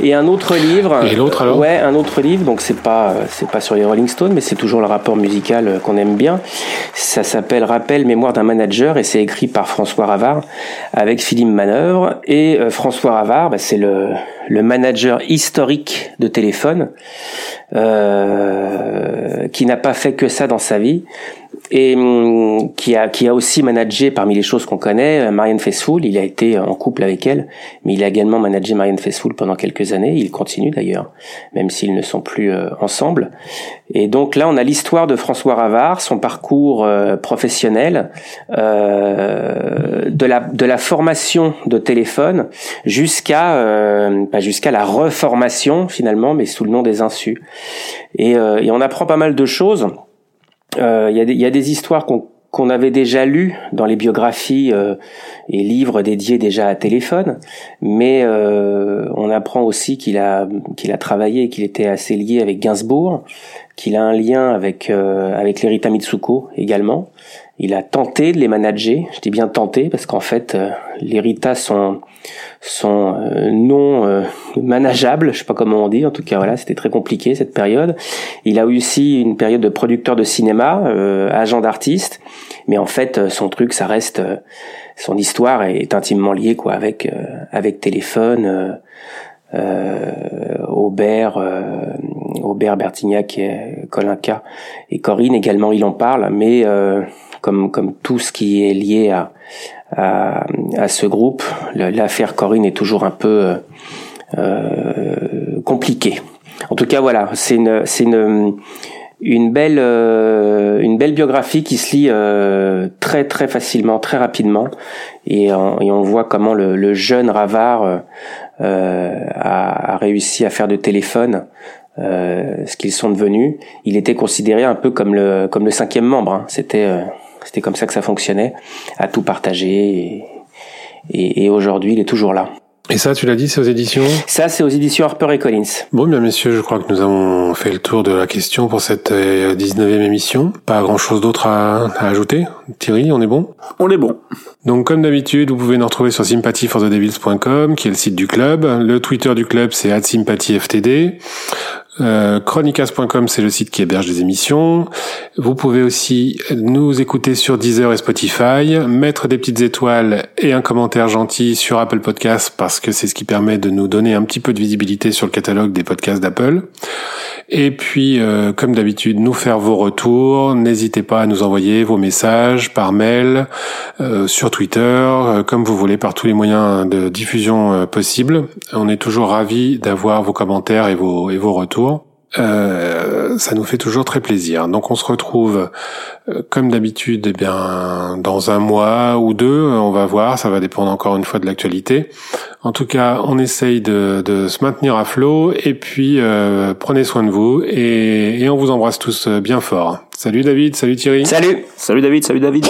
Et un autre livre. Et l'autre alors Ouais, un autre livre. Donc c'est pas c'est pas sur les Rolling Stones, mais c'est toujours le rapport musical qu'on aime bien. Ça s'appelle Rappel mémoire d'un manager et c'est écrit par François Ravard avec Philippe Manœuvre. Et euh, François Ravard, bah, c'est le le manager historique de téléphone euh, qui n'a pas fait que ça dans sa vie et hum, qui a qui a aussi managé parmi les choses qu'on connaît euh, Marianne Faithfull il a été en couple avec elle mais il a également managé Marianne Faithfull pendant quelques années. Il continue d'ailleurs même s'ils ne sont plus euh, ensemble. Et donc là on a l'histoire de François Ravard son parcours euh, professionnel euh, de la de la formation de téléphone jusqu'à euh, pas jusqu'à la reformation finalement mais sous le nom des insus. Et, et on apprend pas mal de choses il euh, y, y, a des histoires qu'on qu'on avait déjà lues dans les biographies euh, et livres dédiés déjà à téléphone, mais euh, on apprend aussi qu'il a qu'il a travaillé, qu'il était assez lié avec Gainsbourg, qu'il a un lien avec euh, avec l'Erita Mitsuko également. Il a tenté de les manager. Je dis bien tenté parce qu'en fait, euh, les Rita sont sont euh, non euh, manageables. Je sais pas comment on dit. En tout cas, voilà, c'était très compliqué cette période. Il a eu aussi une période de producteur de cinéma, euh, agent d'artiste. Mais en fait, son truc, ça reste son histoire est intimement liée quoi avec avec téléphone. Euh, Aubert, euh, Aubert Bertignac et Colinca et Corinne également, il en parle, mais euh, comme comme tout ce qui est lié à à, à ce groupe, l'affaire Corinne est toujours un peu euh, compliquée. En tout cas, voilà, c'est une c'est une une belle euh, une belle biographie qui se lit euh, très très facilement, très rapidement, et, on, et on voit comment le, le jeune Ravard euh, a, a, réussi à faire de téléphone euh, ce qu'ils sont devenus. Il était considéré un peu comme le comme le cinquième membre. Hein. C'était c'était comme ça que ça fonctionnait, à tout partager. Et, et, aujourd'hui, il est toujours là. Et ça, tu l'as dit, c'est aux éditions? Ça, c'est aux éditions Harper et Collins. Bon, bien messieurs, je crois que nous avons fait le tour de la question pour cette 19e euh, émission. Pas grand-chose d'autre à, à, ajouter. Thierry, on est bon? On est bon. Donc, comme d'habitude, vous pouvez nous retrouver sur sympathyforthedevils.com, qui est le site du club. Le Twitter du club, c'est @sympathyftd. Euh, chronicas.com, c'est le site qui héberge les émissions. Vous pouvez aussi nous écouter sur Deezer et Spotify, mettre des petites étoiles et un commentaire gentil sur Apple Podcasts parce que c'est ce qui permet de nous donner un petit peu de visibilité sur le catalogue des podcasts d'Apple. Et puis, euh, comme d'habitude, nous faire vos retours. N'hésitez pas à nous envoyer vos messages par mail, euh, sur Twitter, euh, comme vous voulez, par tous les moyens de diffusion possibles. On est toujours ravis d'avoir vos commentaires et vos, et vos retours. Euh, ça nous fait toujours très plaisir. Donc on se retrouve euh, comme d'habitude, eh bien dans un mois ou deux, on va voir. Ça va dépendre encore une fois de l'actualité. En tout cas, on essaye de, de se maintenir à flot et puis euh, prenez soin de vous et, et, on vous embrasse tous bien fort. Salut David, salut Thierry. Salut, salut David, salut David.